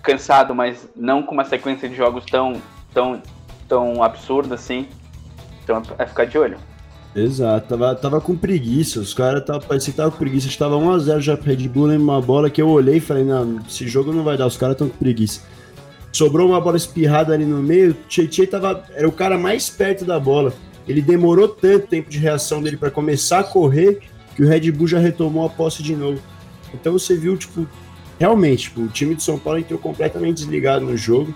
cansado, mas não com uma sequência de jogos tão, tão, tão absurda assim. Então é ficar de olho. Exato, tava, tava com preguiça, os caras parecia que tava com preguiça, estava 1x0 já pro Red Bull uma bola que eu olhei e falei, não, esse jogo não vai dar, os caras tão com preguiça. Sobrou uma bola espirrada ali no meio, o Tietchan tava, era o cara mais perto da bola. Ele demorou tanto tempo de reação dele para começar a correr que o Red Bull já retomou a posse de novo. Então você viu, tipo, realmente, tipo, o time de São Paulo entrou completamente desligado no jogo.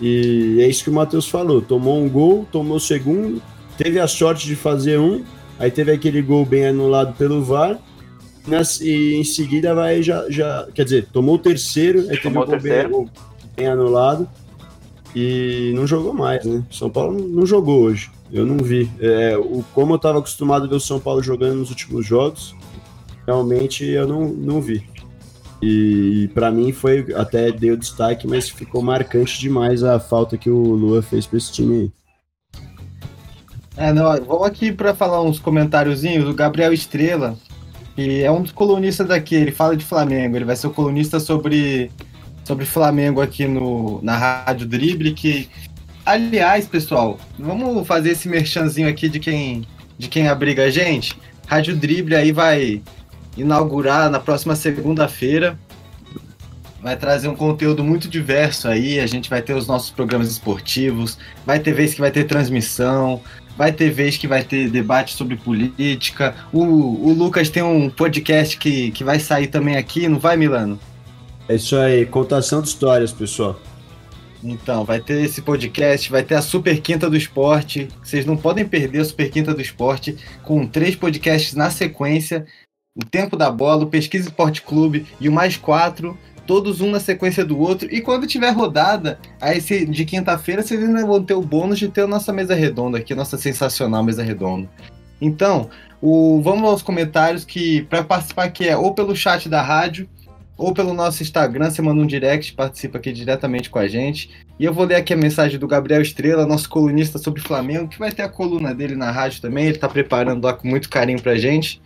E é isso que o Matheus falou. Tomou um gol, tomou o segundo, teve a sorte de fazer um, aí teve aquele gol bem anulado pelo VAR, e em seguida vai já, já quer dizer, tomou o terceiro, aí teve o gol bem, bem, anulado e não jogou mais, né? São Paulo não jogou hoje, eu não vi. É, o, como eu estava acostumado a ver o São Paulo jogando nos últimos jogos, realmente eu não, não vi. E, e para mim foi, até deu destaque, mas ficou marcante demais a falta que o Lua fez para esse time aí. É, não, vamos aqui para falar uns comentáriozinhos. O Gabriel Estrela, que é um dos colunistas daqui, ele fala de Flamengo. Ele vai ser o colunista sobre, sobre Flamengo aqui no, na Rádio Drible. Que, aliás, pessoal, vamos fazer esse merchanzinho aqui de quem, de quem abriga a gente. Rádio Drible aí vai inaugurar na próxima segunda-feira. Vai trazer um conteúdo muito diverso aí. A gente vai ter os nossos programas esportivos, vai ter vez que vai ter transmissão, Vai ter vez que vai ter debate sobre política. O, o Lucas tem um podcast que, que vai sair também aqui, não vai, Milano? É isso aí, contação de histórias, pessoal. Então, vai ter esse podcast, vai ter a Super Quinta do Esporte. Vocês não podem perder a Super Quinta do Esporte com três podcasts na sequência. O Tempo da Bola, o Pesquisa Esporte Clube e o Mais Quatro todos um na sequência do outro. E quando tiver rodada, aí se, de quinta-feira, vocês ainda vão ter o bônus de ter a nossa mesa redonda aqui, nossa sensacional mesa redonda. Então, o, vamos aos comentários que para participar aqui é ou pelo chat da rádio ou pelo nosso Instagram, você manda um direct, participa aqui diretamente com a gente. E eu vou ler aqui a mensagem do Gabriel Estrela, nosso colunista sobre Flamengo, que vai ter a coluna dele na rádio também, ele está preparando lá com muito carinho pra gente.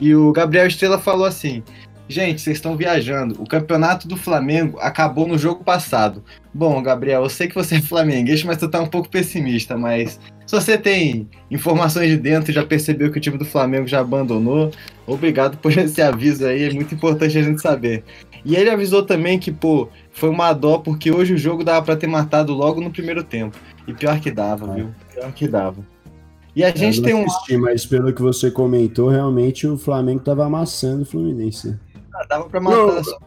E o Gabriel Estrela falou assim: Gente, vocês estão viajando. O campeonato do Flamengo acabou no jogo passado. Bom, Gabriel, eu sei que você é flamenguista, mas tu tá um pouco pessimista. Mas se você tem informações de dentro e já percebeu que o time do Flamengo já abandonou, obrigado por esse aviso aí. É muito importante a gente saber. E ele avisou também que, pô, foi uma dó porque hoje o jogo dava para ter matado logo no primeiro tempo. E pior que dava, viu? Pior que dava. E a gente tem um. Assisti, mas pelo que você comentou, realmente o Flamengo tava amassando o Fluminense. Ah, dava pra matar. Não, só,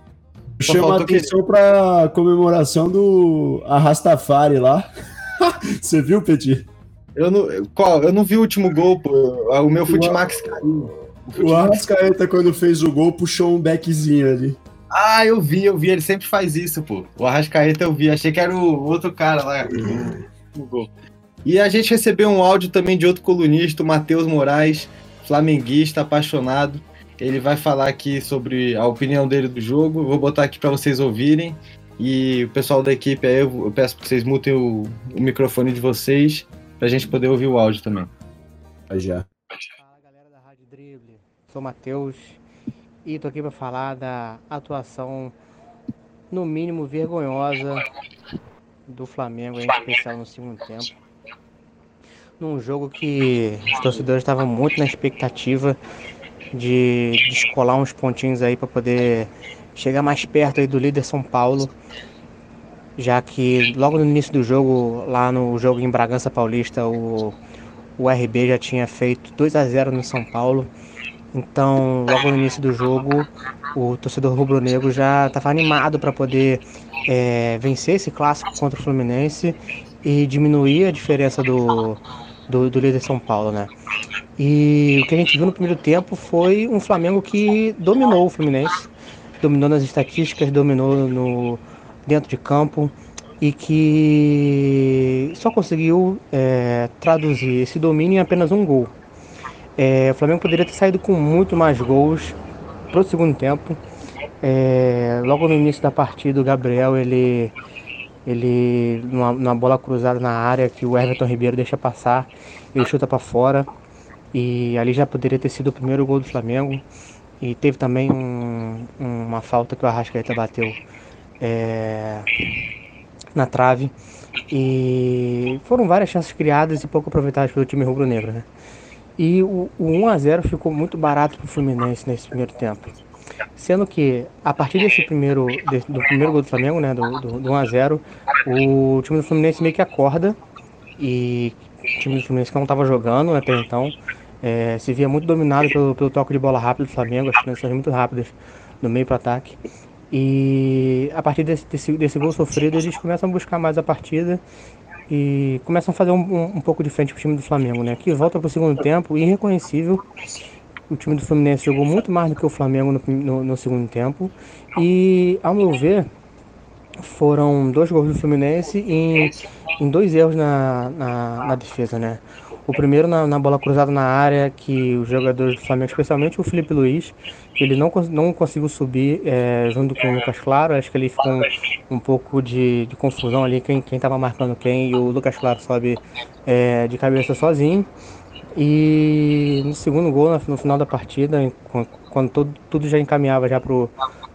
chama atenção que... pra comemoração do Arrastafari lá. Você viu, Petit? Eu não, qual? Eu não vi o último gol, pô. O meu Futimax caiu. O, o Arrascaeta, quando fez o gol, puxou um backzinho ali. Ah, eu vi, eu vi. Ele sempre faz isso, pô. O Arrascaeta eu vi. Achei que era o outro cara lá. o gol. E a gente recebeu um áudio também de outro colunista, o Matheus Moraes, flamenguista, apaixonado. Ele vai falar aqui sobre a opinião dele do jogo. vou botar aqui para vocês ouvirem. E o pessoal da equipe aí, eu, peço que vocês mutem o, o microfone de vocês para a gente poder ouvir o áudio também. Já. Fala galera da Rádio Drible, sou Matheus e tô aqui para falar da atuação no mínimo vergonhosa do Flamengo, em especial no segundo tempo. Num jogo que os torcedores estavam muito na expectativa de descolar uns pontinhos aí para poder chegar mais perto aí do líder São Paulo, já que logo no início do jogo, lá no jogo em Bragança Paulista, o, o RB já tinha feito 2 a 0 no São Paulo. Então, logo no início do jogo, o torcedor rubro-negro já estava animado para poder é, vencer esse clássico contra o Fluminense e diminuir a diferença do, do, do líder São Paulo, né? E o que a gente viu no primeiro tempo foi um Flamengo que dominou o Fluminense, dominou nas estatísticas, dominou no, dentro de campo e que só conseguiu é, traduzir esse domínio em apenas um gol. É, o Flamengo poderia ter saído com muito mais gols, pro segundo tempo. É, logo no início da partida, o Gabriel, ele, ele numa, numa, bola cruzada na área que o Everton Ribeiro deixa passar, ele chuta para fora e ali já poderia ter sido o primeiro gol do Flamengo. E teve também um, uma falta que o Arrascaeta bateu é, na trave. E foram várias chances criadas e pouco aproveitadas pelo time rubro-negro, né? E o, o 1 a 0 ficou muito barato para o Fluminense nesse primeiro tempo. Sendo que, a partir desse primeiro, do primeiro gol do Flamengo, né, do, do, do 1 a 0 o time do Fluminense meio que acorda e o time do Fluminense que não estava jogando até então, é, se via muito dominado pelo, pelo toque de bola rápido do Flamengo, as transições muito rápidas do meio para ataque. E a partir desse, desse, desse, gol sofrido, eles começam a buscar mais a partida e começam a fazer um, um, um pouco de frente pro time do Flamengo, né? Que volta pro segundo tempo, irreconhecível. O time do Fluminense jogou muito mais do que o Flamengo no, no, no segundo tempo. E, ao meu ver, foram dois gols do Fluminense em, em dois erros na, na, na defesa, né? O primeiro na, na, bola cruzada na área, que os jogadores do Flamengo, especialmente o Felipe Luiz, ele não, não conseguiu subir é, junto com o Lucas Claro. Acho que ele ficou um, um pouco de, de, confusão ali, quem estava marcando quem, e o Lucas Claro sobe é, de cabeça sozinho. E no segundo gol, no final da partida, quando tudo já encaminhava já pro,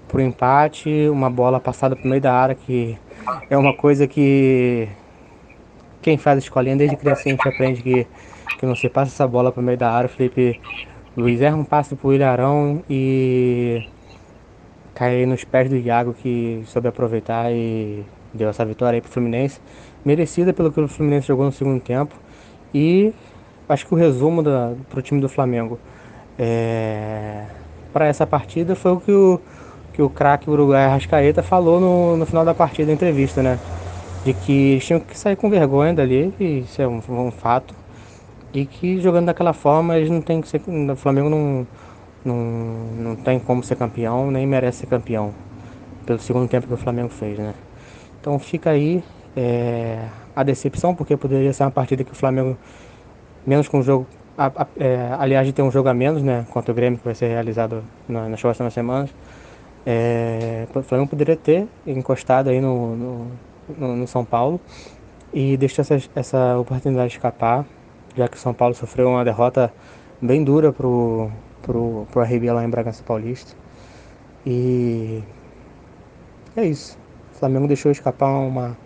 pro empate, uma bola passada pro meio da área, que é uma coisa que quem faz escolinha desde criança a gente aprende que, que não se passa essa bola pro meio da área, o Felipe Luiz erra um passe pro Ilharão e cai nos pés do Iago que soube aproveitar e deu essa vitória aí pro Fluminense. Merecida pelo que o Fluminense jogou no segundo tempo. E acho que o resumo da, pro time do Flamengo é, para essa partida foi o que o, que o craque uruguai Arrascaeta falou no, no final da partida, da entrevista, né? De que eles tinham que sair com vergonha dali, isso é um, um fato. E que jogando daquela forma eles não tem que ser. O Flamengo não, não, não tem como ser campeão, nem merece ser campeão. Pelo segundo tempo que o Flamengo fez, né? Então fica aí é, a decepção, porque poderia ser uma partida que o Flamengo menos com o jogo. A, a, é, aliás, de ter um jogo a menos, né? Contra o Grêmio, que vai ser realizado na, nas próximas semanas. É, o Flamengo poderia ter encostado aí no, no, no, no São Paulo e deixou essa, essa oportunidade escapar, já que o São Paulo sofreu uma derrota bem dura pro, pro, pro RB lá em Bragança Paulista. E é isso. O Flamengo deixou escapar uma,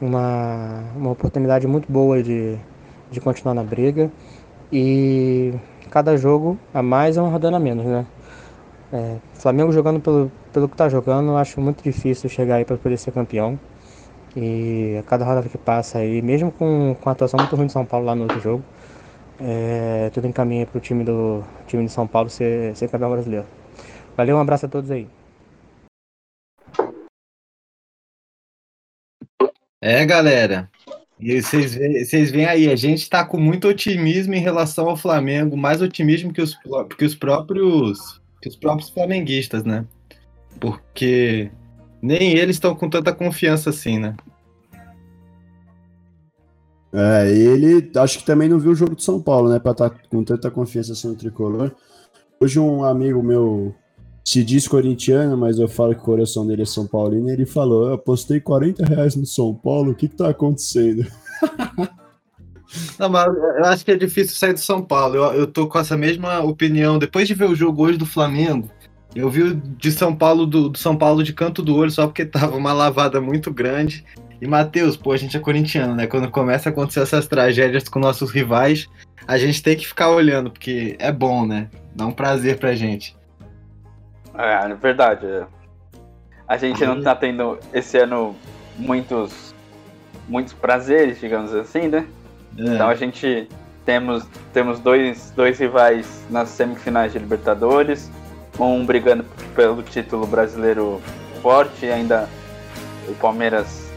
uma, uma oportunidade muito boa de, de continuar na briga. E cada jogo a mais é uma rodada a menos, né? É, Flamengo jogando pelo, pelo que está jogando, acho muito difícil chegar aí para poder ser campeão. E a cada rodada que passa aí, mesmo com, com a atuação muito ruim de São Paulo lá no outro jogo, é, tudo encaminha para o time do time de São Paulo ser, ser campeão brasileiro. Valeu, um abraço a todos aí. É, galera, e vocês veem, veem aí, a gente está com muito otimismo em relação ao Flamengo, mais otimismo que os, que os próprios que os próprios flamenguistas, né? Porque nem eles estão com tanta confiança assim, né? É, ele acho que também não viu o jogo de São Paulo, né? Pra estar tá com tanta confiança assim no tricolor. Hoje um amigo meu se diz corintiano, mas eu falo que o coração dele é São Paulino, ele falou: Eu apostei 40 reais no São Paulo, o que, que tá acontecendo? Não, mas eu acho que é difícil sair do São Paulo. Eu, eu tô com essa mesma opinião. Depois de ver o jogo hoje do Flamengo, eu vi de São Paulo, do, do São Paulo de canto do olho, só porque tava uma lavada muito grande. E, Matheus, pô, a gente é corintiano, né? Quando começa a acontecer essas tragédias com nossos rivais, a gente tem que ficar olhando, porque é bom, né? Dá um prazer pra gente. É, é verdade. É. A gente não tá tendo esse ano muitos muitos prazeres, digamos assim, né? É. Então a gente temos, temos dois, dois rivais nas semifinais de Libertadores, um brigando pelo título brasileiro forte e ainda o Palmeiras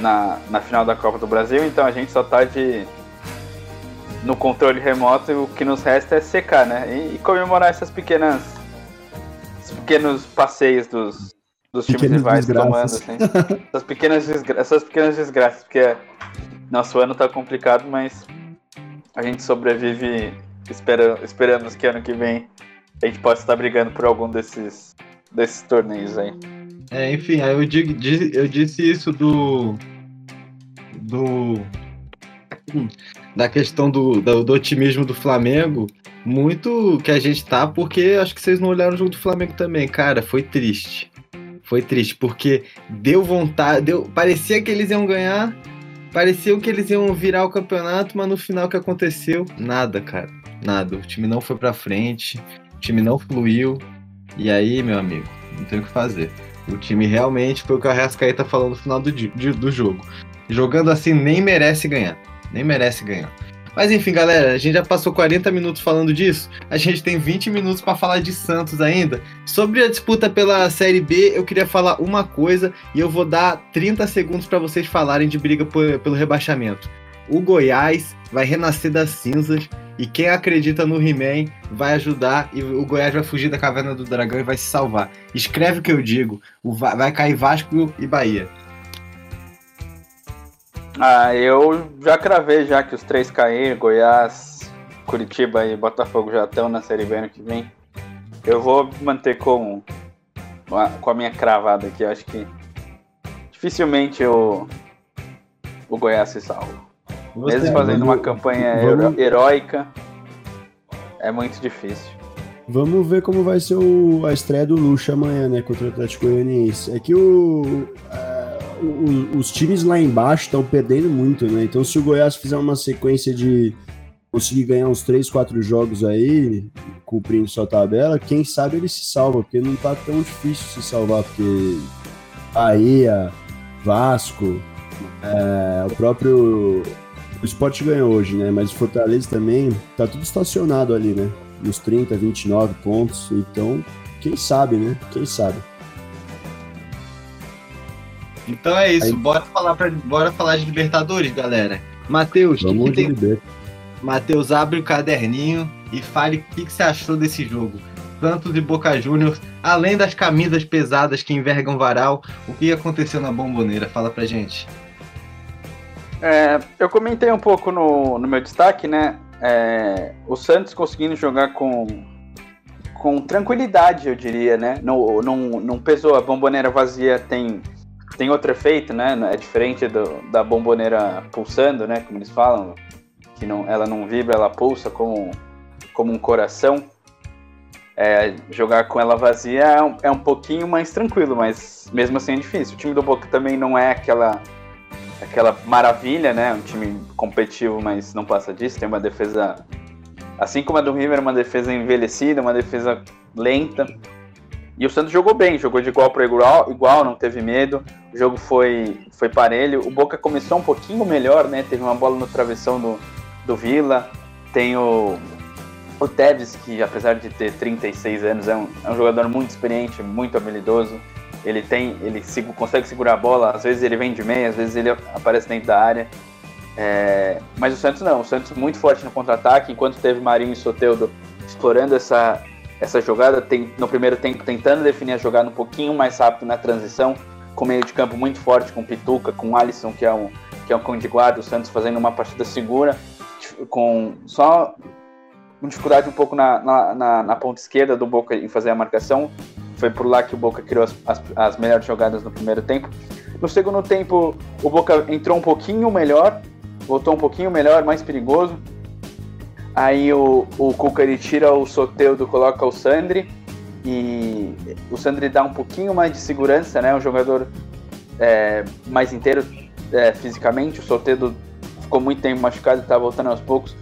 na, na final da Copa do Brasil, então a gente só tá de no controle remoto e o que nos resta é secar, né? E, e comemorar essas pequenas pequenos passeios dos, dos times rivais tomando, assim. essas, pequenas desgra essas pequenas desgraças, porque nosso ano tá complicado, mas a gente sobrevive. Espera, esperamos que ano que vem a gente possa estar brigando por algum desses, desses torneios aí. É, enfim, aí eu, digo, eu disse isso do. do. Da questão do, do, do otimismo do Flamengo, muito que a gente tá, porque acho que vocês não olharam o jogo do Flamengo também. Cara, foi triste. Foi triste, porque deu vontade, deu, parecia que eles iam ganhar, parecia que eles iam virar o campeonato, mas no final o que aconteceu? Nada, cara. Nada. O time não foi pra frente, o time não fluiu. E aí, meu amigo, não tem o que fazer. O time realmente foi o que a Rascaeta falou no final do, do jogo. Jogando assim, nem merece ganhar. Nem merece ganhar. Mas enfim, galera, a gente já passou 40 minutos falando disso. A gente tem 20 minutos para falar de Santos ainda. Sobre a disputa pela Série B, eu queria falar uma coisa e eu vou dar 30 segundos para vocês falarem de briga por, pelo rebaixamento. O Goiás vai renascer das cinzas e quem acredita no He-Man vai ajudar e o Goiás vai fugir da caverna do dragão e vai se salvar. Escreve o que eu digo. vai cair Vasco e Bahia. Ah, eu já cravei já que os três caíram, Goiás, Curitiba e Botafogo já estão na Série B ano que vem. Eu vou manter com, com a minha cravada aqui. Eu acho que dificilmente o, o Goiás se salva. Você, Mesmo fazendo vamos, uma campanha vamos... heróica, é muito difícil. Vamos ver como vai ser o, a estreia do Lucha amanhã, né, contra o Atlético Goianiense. É que o, uh, os times lá embaixo estão perdendo muito, né? Então, se o Goiás fizer uma sequência de conseguir ganhar uns 3, 4 jogos aí, cumprindo sua tabela, quem sabe ele se salva, porque não tá tão difícil se salvar, porque Bahia, Vasco, é, o próprio o esporte ganhou hoje, né? Mas o Fortaleza também tá tudo estacionado ali, né? Nos 30, 29 pontos. Então, quem sabe, né? Quem sabe. Então é isso, Aí... bora falar pra, bora falar de Libertadores, galera. Matheus, que, que tem... Matheus, abre o caderninho e fale o que, que você achou desse jogo. Santos e Boca Juniors, além das camisas pesadas que envergam varal, o que aconteceu na bomboneira? Fala pra gente. É, eu comentei um pouco no, no meu destaque, né? É, o Santos conseguindo jogar com, com tranquilidade, eu diria, né? Não, não, não pesou, a bomboneira vazia tem, tem outro efeito, né? É diferente do, da bomboneira pulsando, né? Como eles falam, que não, ela não vibra, ela pulsa como, como um coração. É, jogar com ela vazia é um, é um pouquinho mais tranquilo, mas mesmo assim é difícil. O time do Boca também não é aquela aquela maravilha, né? Um time competitivo, mas não passa disso. Tem uma defesa, assim como a do River, uma defesa envelhecida, uma defesa lenta. E o Santos jogou bem, jogou de igual para igual, igual, não teve medo. O jogo foi, foi parelho. O Boca começou um pouquinho melhor, né? Teve uma bola no travessão do, do Vila. Tem o, o Tevez, que apesar de ter 36 anos, é um, é um jogador muito experiente, muito habilidoso. Ele tem, ele consegue segurar a bola, às vezes ele vem de meia, às vezes ele aparece dentro da área. É, mas o Santos não, o Santos muito forte no contra-ataque, enquanto teve Marinho e Soteudo explorando essa, essa jogada, tem, no primeiro tempo tentando definir a jogada um pouquinho mais rápido na transição, com meio de campo muito forte, com Pituca, com Alisson, que é um, que é um cão de guarda, o Santos fazendo uma partida segura, com só dificuldade um pouco na, na, na, na ponta esquerda do Boca em fazer a marcação, foi por lá que o Boca criou as, as, as, melhores jogadas no primeiro tempo. No segundo tempo, o Boca entrou um pouquinho melhor, voltou um pouquinho melhor, mais perigoso. Aí o, o Cuca ele tira o Soteudo, coloca o Sandri. E o Sandri dá um pouquinho mais de segurança, né? Um jogador é, mais inteiro é, fisicamente. O Soteudo ficou muito tempo machucado e está voltando aos poucos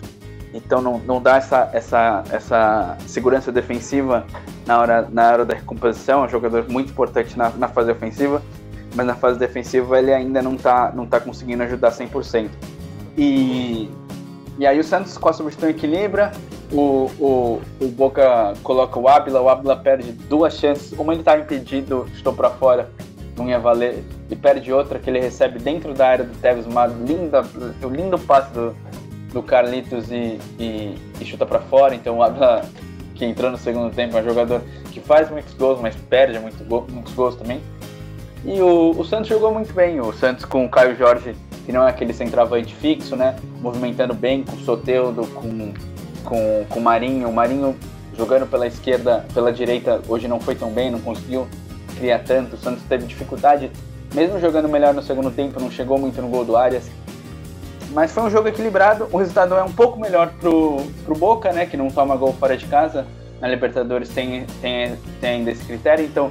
então não, não dá essa, essa, essa segurança defensiva na hora, na hora da recomposição, é um jogador muito importante na, na fase ofensiva, mas na fase defensiva ele ainda não está não tá conseguindo ajudar 100%. E, e aí o Santos com a substituição equilibra, o, o, o Boca coloca o Ábila, o Ábila perde duas chances, uma ele estava impedido, estou para fora, não ia valer, e perde outra que ele recebe dentro da área do Tevez, uma linda, um lindo passe do, do Carlitos e, e, e chuta para fora, então o Abla, que entrou no segundo tempo, é um jogador que faz muitos gols, mas perde muito go, muitos gols também. E o, o Santos jogou muito bem, o Santos com o Caio Jorge, que não é aquele centroavante fixo, né? Movimentando bem com o Soteudo, com, com, com o Marinho. O Marinho jogando pela esquerda, pela direita, hoje não foi tão bem, não conseguiu criar tanto. O Santos teve dificuldade, mesmo jogando melhor no segundo tempo, não chegou muito no gol do Arias. Mas foi um jogo equilibrado. O resultado é um pouco melhor pro, pro Boca, né? Que não toma gol fora de casa. Na Libertadores tem, tem, tem ainda esse critério. Então,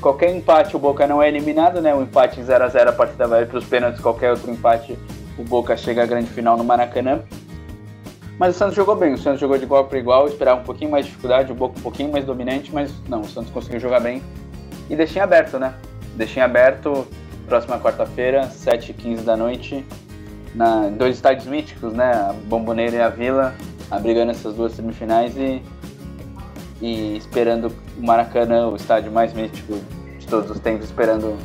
qualquer empate, o Boca não é eliminado, né? O empate em 0x0 a, partida vai para os pênaltis. Qualquer outro empate, o Boca chega à grande final no Maracanã. Mas o Santos jogou bem, o Santos jogou de igual para igual, esperava um pouquinho mais de dificuldade, o Boca um pouquinho mais dominante, mas não, o Santos conseguiu jogar bem. E deixei aberto, né? Deixei aberto, próxima quarta-feira, 7h15 da noite, na dois estádios míticos, né? A Bomboneira e a Vila, abrigando essas duas semifinais e, e esperando o Maracanã, o estádio mais mítico de todos os tempos, esperando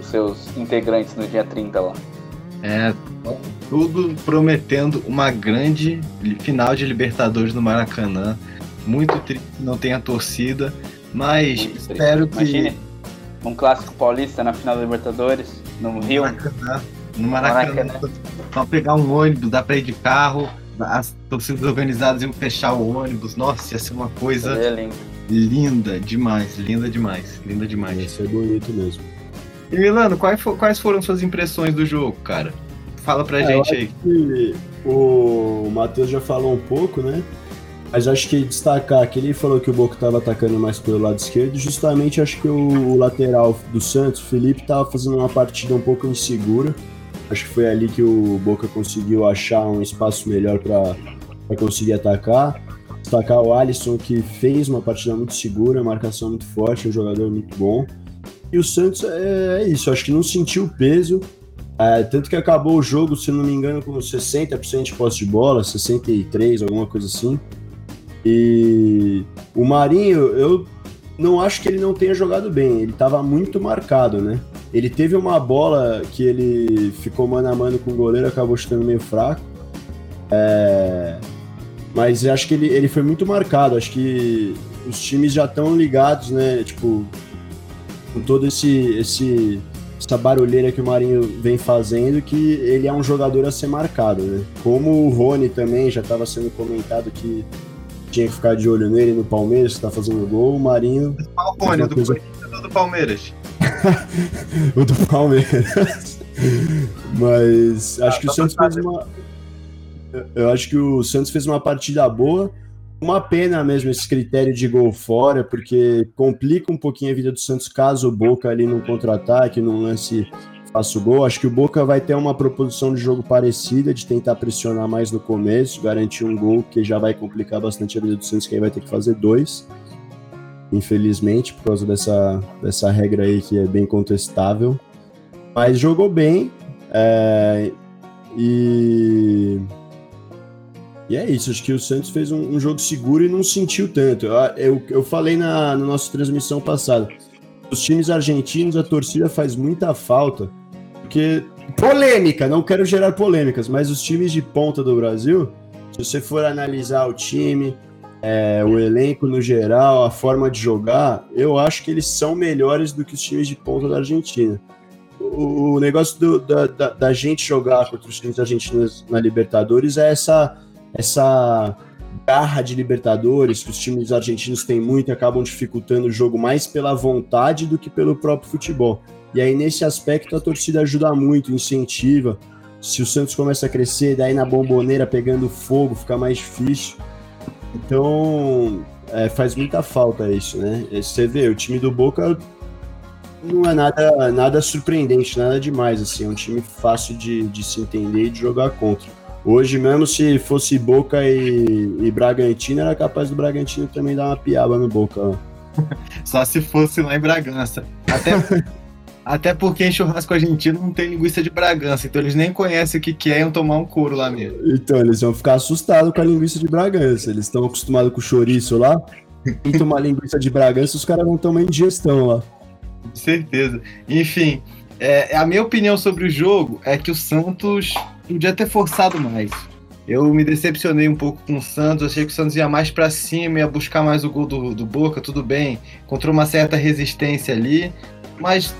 os seus integrantes no dia 30 lá. É, tudo prometendo uma grande final de Libertadores no Maracanã. Muito triste não tem a torcida, mas espero que. Imagine um clássico paulista na final da Libertadores, no Rio. Maracanã. No Maracanã. Maracanã. Só pegar um ônibus, dá pra ir de carro, as torcidas organizadas iam fechar o ônibus. Nossa, ia ser uma coisa é linda demais, linda demais, linda demais. Ia ser bonito mesmo. E Milano, quais, for, quais foram suas impressões do jogo, cara? Fala pra é, gente aí. o Matheus já falou um pouco, né? Mas acho que destacar que ele falou que o Boca estava atacando mais pelo lado esquerdo. Justamente acho que o, o lateral do Santos, o Felipe, estava fazendo uma partida um pouco insegura. Acho que foi ali que o Boca conseguiu achar um espaço melhor para conseguir atacar. Destacar o Alisson, que fez uma partida muito segura, marcação muito forte, um jogador muito bom. E o Santos é, é isso, acho que não sentiu o peso. É, tanto que acabou o jogo, se não me engano, com 60% de posse de bola, 63%, alguma coisa assim. E o Marinho, eu não acho que ele não tenha jogado bem, ele estava muito marcado, né? Ele teve uma bola que ele ficou mano a mano com o goleiro, acabou chutando meio fraco. É... Mas acho que ele, ele foi muito marcado. Acho que os times já estão ligados, né? Tipo, com todo esse, esse essa barulheira que o Marinho vem fazendo, que ele é um jogador a ser marcado, né? Como o Rony também já estava sendo comentado que tinha que ficar de olho nele no Palmeiras, que tá fazendo gol, o Marinho. O Rony, do coisa... do Palmeiras. o do Palmeiras. Mas acho ah, que o Santos fez uma. Eu acho que o Santos fez uma partida boa uma pena mesmo esse critério de gol fora, porque complica um pouquinho a vida do Santos caso o Boca ali no contra-ataque, num lance faça o gol. Acho que o Boca vai ter uma proposição de jogo parecida, de tentar pressionar mais no começo, garantir um gol, que já vai complicar bastante a vida do Santos, que aí vai ter que fazer dois. Infelizmente, por causa dessa, dessa regra aí que é bem contestável. Mas jogou bem. É, e e é isso, acho que o Santos fez um, um jogo seguro e não sentiu tanto. Eu, eu, eu falei na, na nossa transmissão passada, os times argentinos, a torcida faz muita falta, porque polêmica, não quero gerar polêmicas, mas os times de ponta do Brasil, se você for analisar o time, é, o elenco no geral, a forma de jogar, eu acho que eles são melhores do que os times de ponta da Argentina. O, o negócio do, da, da, da, gente jogar contra os times argentinos na Libertadores é essa essa garra de Libertadores que os times argentinos têm muito e acabam dificultando o jogo mais pela vontade do que pelo próprio futebol. E aí, nesse aspecto, a torcida ajuda muito, incentiva. Se o Santos começa a crescer, daí na bomboneira pegando fogo, fica mais difícil. Então, é, faz muita falta isso, né? Você vê, o time do Boca não é nada, nada surpreendente, nada demais, assim. É um time fácil de, de se entender e de jogar contra. Hoje mesmo, se fosse Boca e, e Bragantino, era capaz do Bragantino também dar uma piaba no Boca. Só se fosse lá em Bragança. Até, até porque em churrasco argentino não tem linguiça de Bragança, então eles nem conhecem o que, que é e tomar um couro lá mesmo. Então, eles vão ficar assustados com a linguiça de Bragança. Eles estão acostumados com o chouriço lá. E tomar linguiça de Bragança, os caras vão tomar indigestão lá. Com certeza. Enfim, é, a minha opinião sobre o jogo é que o Santos podia ter forçado mais. Eu me decepcionei um pouco com o Santos, achei que o Santos ia mais para cima, ia buscar mais o gol do, do Boca, tudo bem, encontrou uma certa resistência ali, mas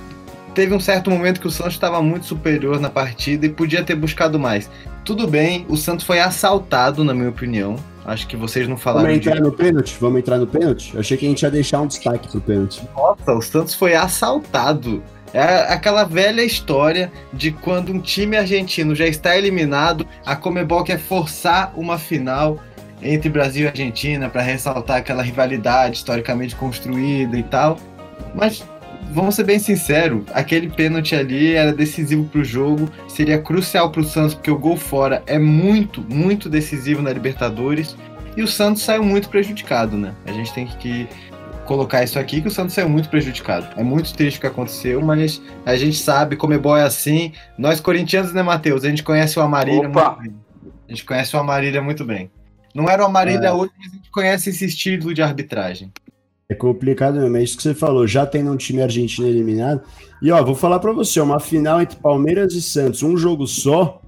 teve um certo momento que o Santos estava muito superior na partida e podia ter buscado mais. Tudo bem, o Santos foi assaltado, na minha opinião. Acho que vocês não falaram Vamos entrar disso. no pênalti? Vamos entrar no pênalti? Eu achei que a gente ia deixar um destaque pro pênalti. Nossa, o Santos foi assaltado. É aquela velha história de quando um time argentino já está eliminado, a Comebol quer forçar uma final entre Brasil e Argentina para ressaltar aquela rivalidade historicamente construída e tal. Mas vamos ser bem sinceros, aquele pênalti ali era decisivo para o jogo, seria crucial para o Santos porque o gol fora é muito, muito decisivo na Libertadores e o Santos saiu muito prejudicado, né? A gente tem que colocar isso aqui que o Santos saiu muito prejudicado. É muito triste o que aconteceu, mas a gente sabe como é bom é assim. Nós corintianos, né, Matheus? A gente conhece o Amarília Opa! muito bem. A gente conhece o Amarília muito bem. Não era o Amarília É. hoje, mas a gente conhece esse estilo de arbitragem. É complicado mesmo, é isso que você falou. Já tendo um time argentino eliminado. E ó, vou falar pra você, uma final entre Palmeiras e Santos, um jogo só,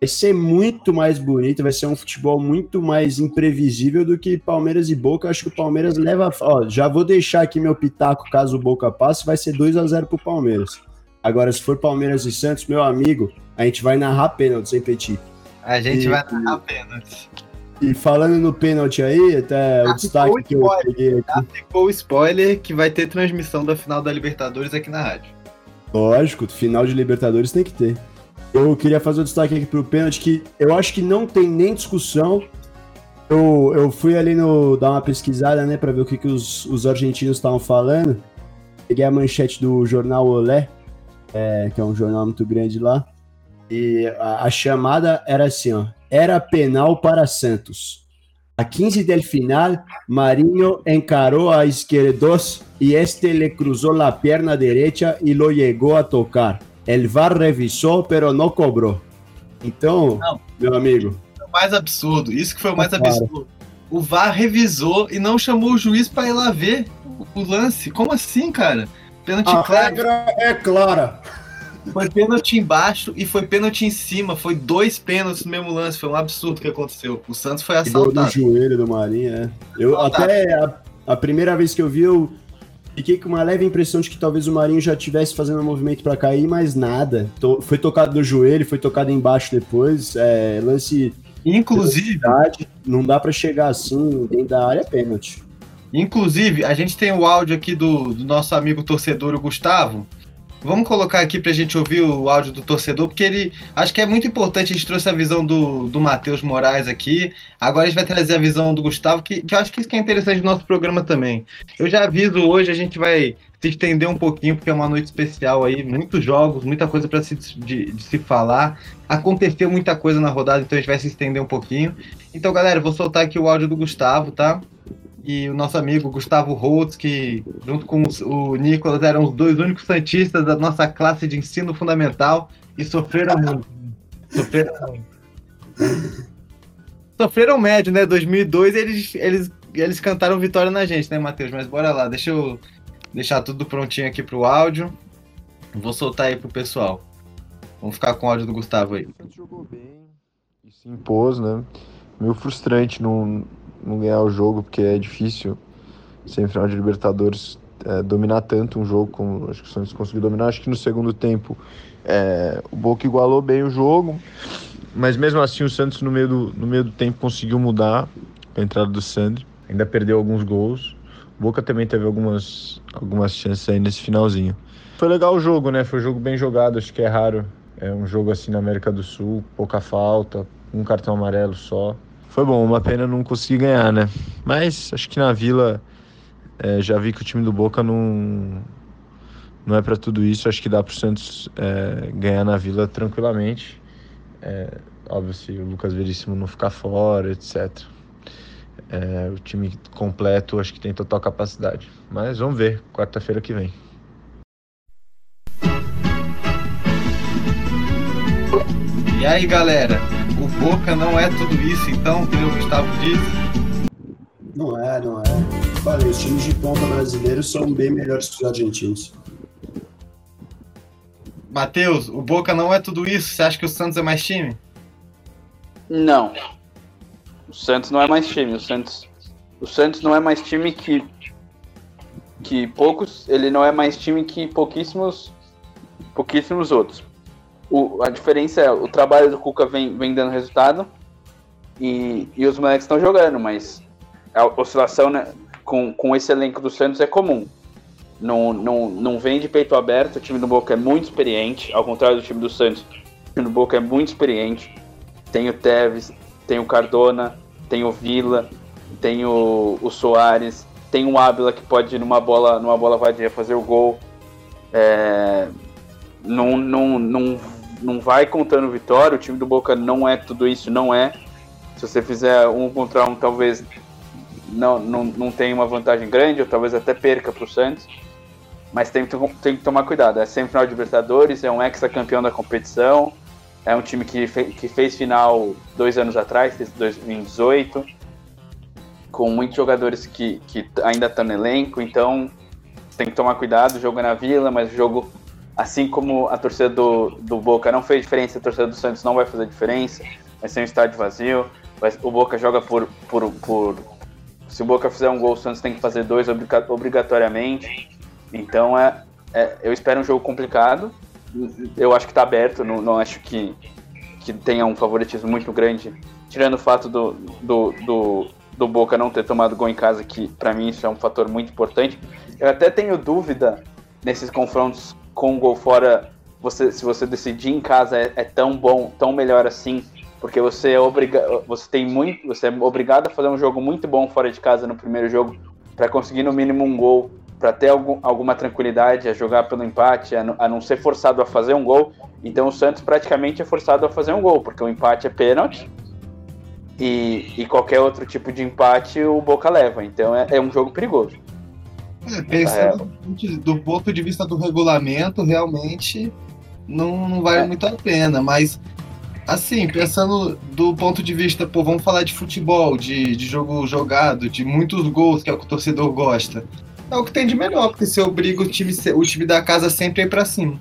vai ser muito mais bonito, vai ser um futebol muito mais imprevisível do que Palmeiras e Boca. Acho que o Palmeiras leva. Ó, já vou deixar aqui meu pitaco caso o Boca passe, vai ser 2 a 0 pro Palmeiras. Agora, se for Palmeiras e Santos, meu amigo, a gente vai narrar pênalti, sem petit. A gente E- vai narrar pênalti. E falando no pênalti aí, até Ah, o destaque que eu spoiler. peguei aqui. Já ficou o spoiler que vai ter transmissão da final da Libertadores aqui na rádio. Lógico, final de Libertadores tem que ter. Eu queria fazer o destaque aqui pro pênalti, que eu acho que não tem nem discussão. Eu, eu fui ali no dar uma pesquisada, né, pra ver o que, que os, os argentinos estavam falando. Peguei a manchete do jornal Olé, é, que é um jornal muito grande lá. E a, a chamada era assim, ó. Era penal para Santos. A 15 del final, Marinho encaró a izquierdos y este le cruzó la pierna derecha y lo llegó a tocar. El VAR revisó, pero no cobró. Então, Não. meu amigo, O mais absurdo, isso que foi o mais Claro. absurdo. O VAR revisou e não chamou o juiz pra ir lá ver o, lance. Como assim, cara? Pênalti claro. é clara. Foi pênalti embaixo e foi pênalti em cima. Foi dois pênaltis no mesmo lance. Foi um absurdo que aconteceu. O Santos foi Do, do assaltado. joelho do Marinho, é. Eu Assaltado. até a, a primeira vez que eu vi, eu fiquei com uma leve impressão de que talvez o Marinho já estivesse fazendo um movimento pra cair, mas nada. To- foi tocado no joelho, foi tocado embaixo depois. É, lance Inclusive, não dá pra chegar assim dentro da área é pênalti. inclusive, a gente tem o áudio aqui do, do nosso amigo torcedor, o Gustavo. Vamos colocar aqui pra gente ouvir o áudio do torcedor, porque ele. Acho que é muito importante. A gente trouxe a visão do, do Matheus Moraes aqui. Agora a gente vai trazer a visão do Gustavo, que, que eu acho que isso que é interessante do nosso programa também. Eu já aviso hoje, a gente vai se estender um pouquinho, porque é uma noite especial aí, muitos jogos, muita coisa para se, de, de se falar. Aconteceu muita coisa na rodada, então a gente vai se estender um pouquinho. Então, galera, vou soltar aqui o áudio do Gustavo, tá? E o nosso amigo Gustavo Holtz, que junto com o Nicolas eram os dois únicos santistas da nossa classe de ensino fundamental e sofreram muito. Sofreram muito. Sofreram médio, né? 2002 eles, eles, eles cantaram vitória na gente, né, Matheus? Mas bora lá, deixa eu deixar tudo prontinho aqui pro áudio. Vou soltar aí pro pessoal. Vamos ficar com o áudio do Gustavo aí. Jogou bem e se impôs, né? Meio frustrante não, não ganhar o jogo, porque é difícil, sem final de Libertadores, é, dominar tanto um jogo como acho que o Santos conseguiu dominar. Acho que no segundo tempo é, o Boca igualou bem o jogo, mas mesmo assim o Santos no meio do, no meio do tempo conseguiu mudar a entrada do Sandri. Ainda perdeu alguns gols. O Boca também teve algumas, algumas chances aí nesse finalzinho. Foi legal o jogo, né? Foi um jogo bem jogado, acho que é raro é um jogo assim na América do Sul, pouca falta, um cartão amarelo só. Foi bom, uma pena não conseguir ganhar, né? Mas acho que na Vila é, já vi que o time do Boca não, não é para tudo isso. Acho que dá pro Santos é, ganhar na Vila tranquilamente. É, óbvio, se o Lucas Veríssimo não ficar fora, etc. É, o time completo acho que tem total capacidade. Mas vamos ver, quarta-feira que vem. E aí, galera? O Boca não é tudo isso, então, que o Gustavo disse. Não é, não é. Falei, os times de ponta brasileiros são bem melhores que os argentinos. Matheus, o Boca não é tudo isso? Você acha que o Santos é mais time? Não. O Santos não é mais time. O Santos, o Santos não é mais time que que poucos. Ele não é mais time que pouquíssimos pouquíssimos outros. O, a diferença é o trabalho do Cuca vem, vem dando resultado e, e os moleques estão jogando, mas a oscilação né, com, com esse elenco do Santos é comum. Não, não, não vem de peito aberto, o time do Boca é muito experiente, ao contrário do time do Santos. O time do Boca é muito experiente. Tem o Tevez, tem o Cardona, tem o Vila, tem o, o Soares, tem o Ábila que pode numa bola, numa bola vadia fazer o gol. É, não, não, não, não vai contando vitória, o time do Boca não é tudo isso, não é. Se você fizer um contra um, talvez não, não, não tenha uma vantagem grande, ou talvez até perca para o Santos. Mas tem, tem que tomar cuidado. É semifinal de Libertadores, é um ex-campeão da competição, é um time que, fe, que fez final dois anos atrás, em 2018, com muitos jogadores que, que ainda estão no elenco, então tem que tomar cuidado. Jogo na Vila, mas jogo, assim como a torcida do, do Boca não fez diferença, a torcida do Santos não vai fazer diferença. Vai ser um estádio vazio. O Boca joga por, por, por. Se o Boca fizer um gol, o Santos tem que fazer dois obrigatoriamente. Então é, é eu espero um jogo complicado. Eu acho que está aberto, não, não acho que, que tenha um favoritismo muito grande. Tirando o fato do, do, do, do Boca não ter tomado gol em casa, que para mim isso é um fator muito importante. Eu até tenho dúvida nesses confrontos com o gol fora, você, se você decidir em casa é, é tão bom, tão melhor assim, porque você é obriga você tem muito, você é obrigado a fazer um jogo muito bom fora de casa no primeiro jogo para conseguir no mínimo um gol, para ter algum, alguma tranquilidade a jogar pelo empate, a, a não ser forçado a fazer um gol. Então o Santos praticamente é forçado a fazer um gol, porque o empate é pênalti e, e qualquer outro tipo de empate o Boca leva. Então é, é um jogo perigoso. É, pensando é. do ponto de vista do regulamento, realmente não, não vale é. muito a pena, mas assim, pensando do ponto de vista, pô, vamos falar de futebol, de, de jogo jogado, de muitos gols, que é o que o torcedor gosta. É o que tem de melhor, porque você obriga o time, o time da casa sempre a ir pra cima.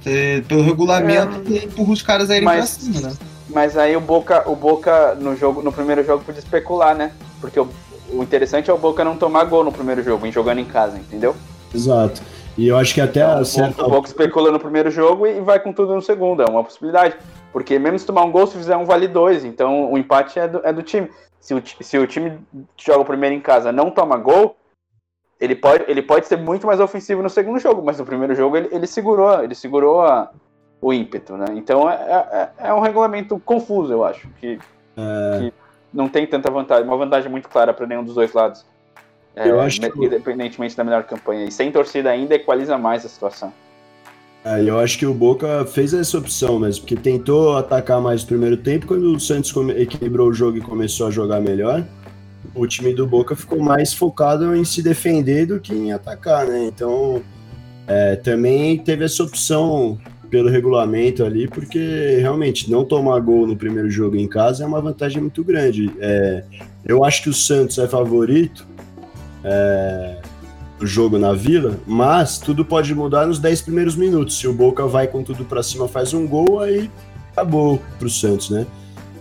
Você, pelo regulamento, é, você empurra os caras a irem mas, pra cima, né? Mas aí o Boca, o Boca no jogo, no primeiro jogo podia especular, né? Porque o, o interessante é o Boca não tomar gol no primeiro jogo, em jogando em casa, entendeu? Exato. E eu acho que até então, a certa... O Boca especula no primeiro jogo e vai com tudo no segundo, é uma possibilidade. Porque mesmo se tomar um gol, se fizer um vale dois, então o empate é do, é do time. Se o, se o time que joga o primeiro em casa não toma gol, ele pode, ele pode ser muito mais ofensivo no segundo jogo, mas no primeiro jogo ele, ele segurou, ele segurou a, o ímpeto, né? Então é, é, é um regulamento confuso, eu acho, que, é... que, não tem tanta vantagem, uma vantagem muito clara para nenhum dos dois lados. É, eu acho que... Independentemente da melhor campanha. E sem torcida ainda equaliza mais a situação. É, eu acho que o Boca fez essa opção mesmo, porque tentou atacar mais no primeiro tempo, quando o Santos equilibrou o jogo e começou a jogar melhor o time do Boca ficou mais focado em se defender do que em atacar, né? Então, é, também teve essa opção pelo regulamento ali, porque realmente não tomar gol no primeiro jogo em casa é uma vantagem muito grande. É, eu acho que o Santos é favorito é, jogo na Vila, mas tudo pode mudar nos 10 primeiros minutos. Se o Boca vai com tudo para cima, faz um gol, aí acabou pro Santos, né?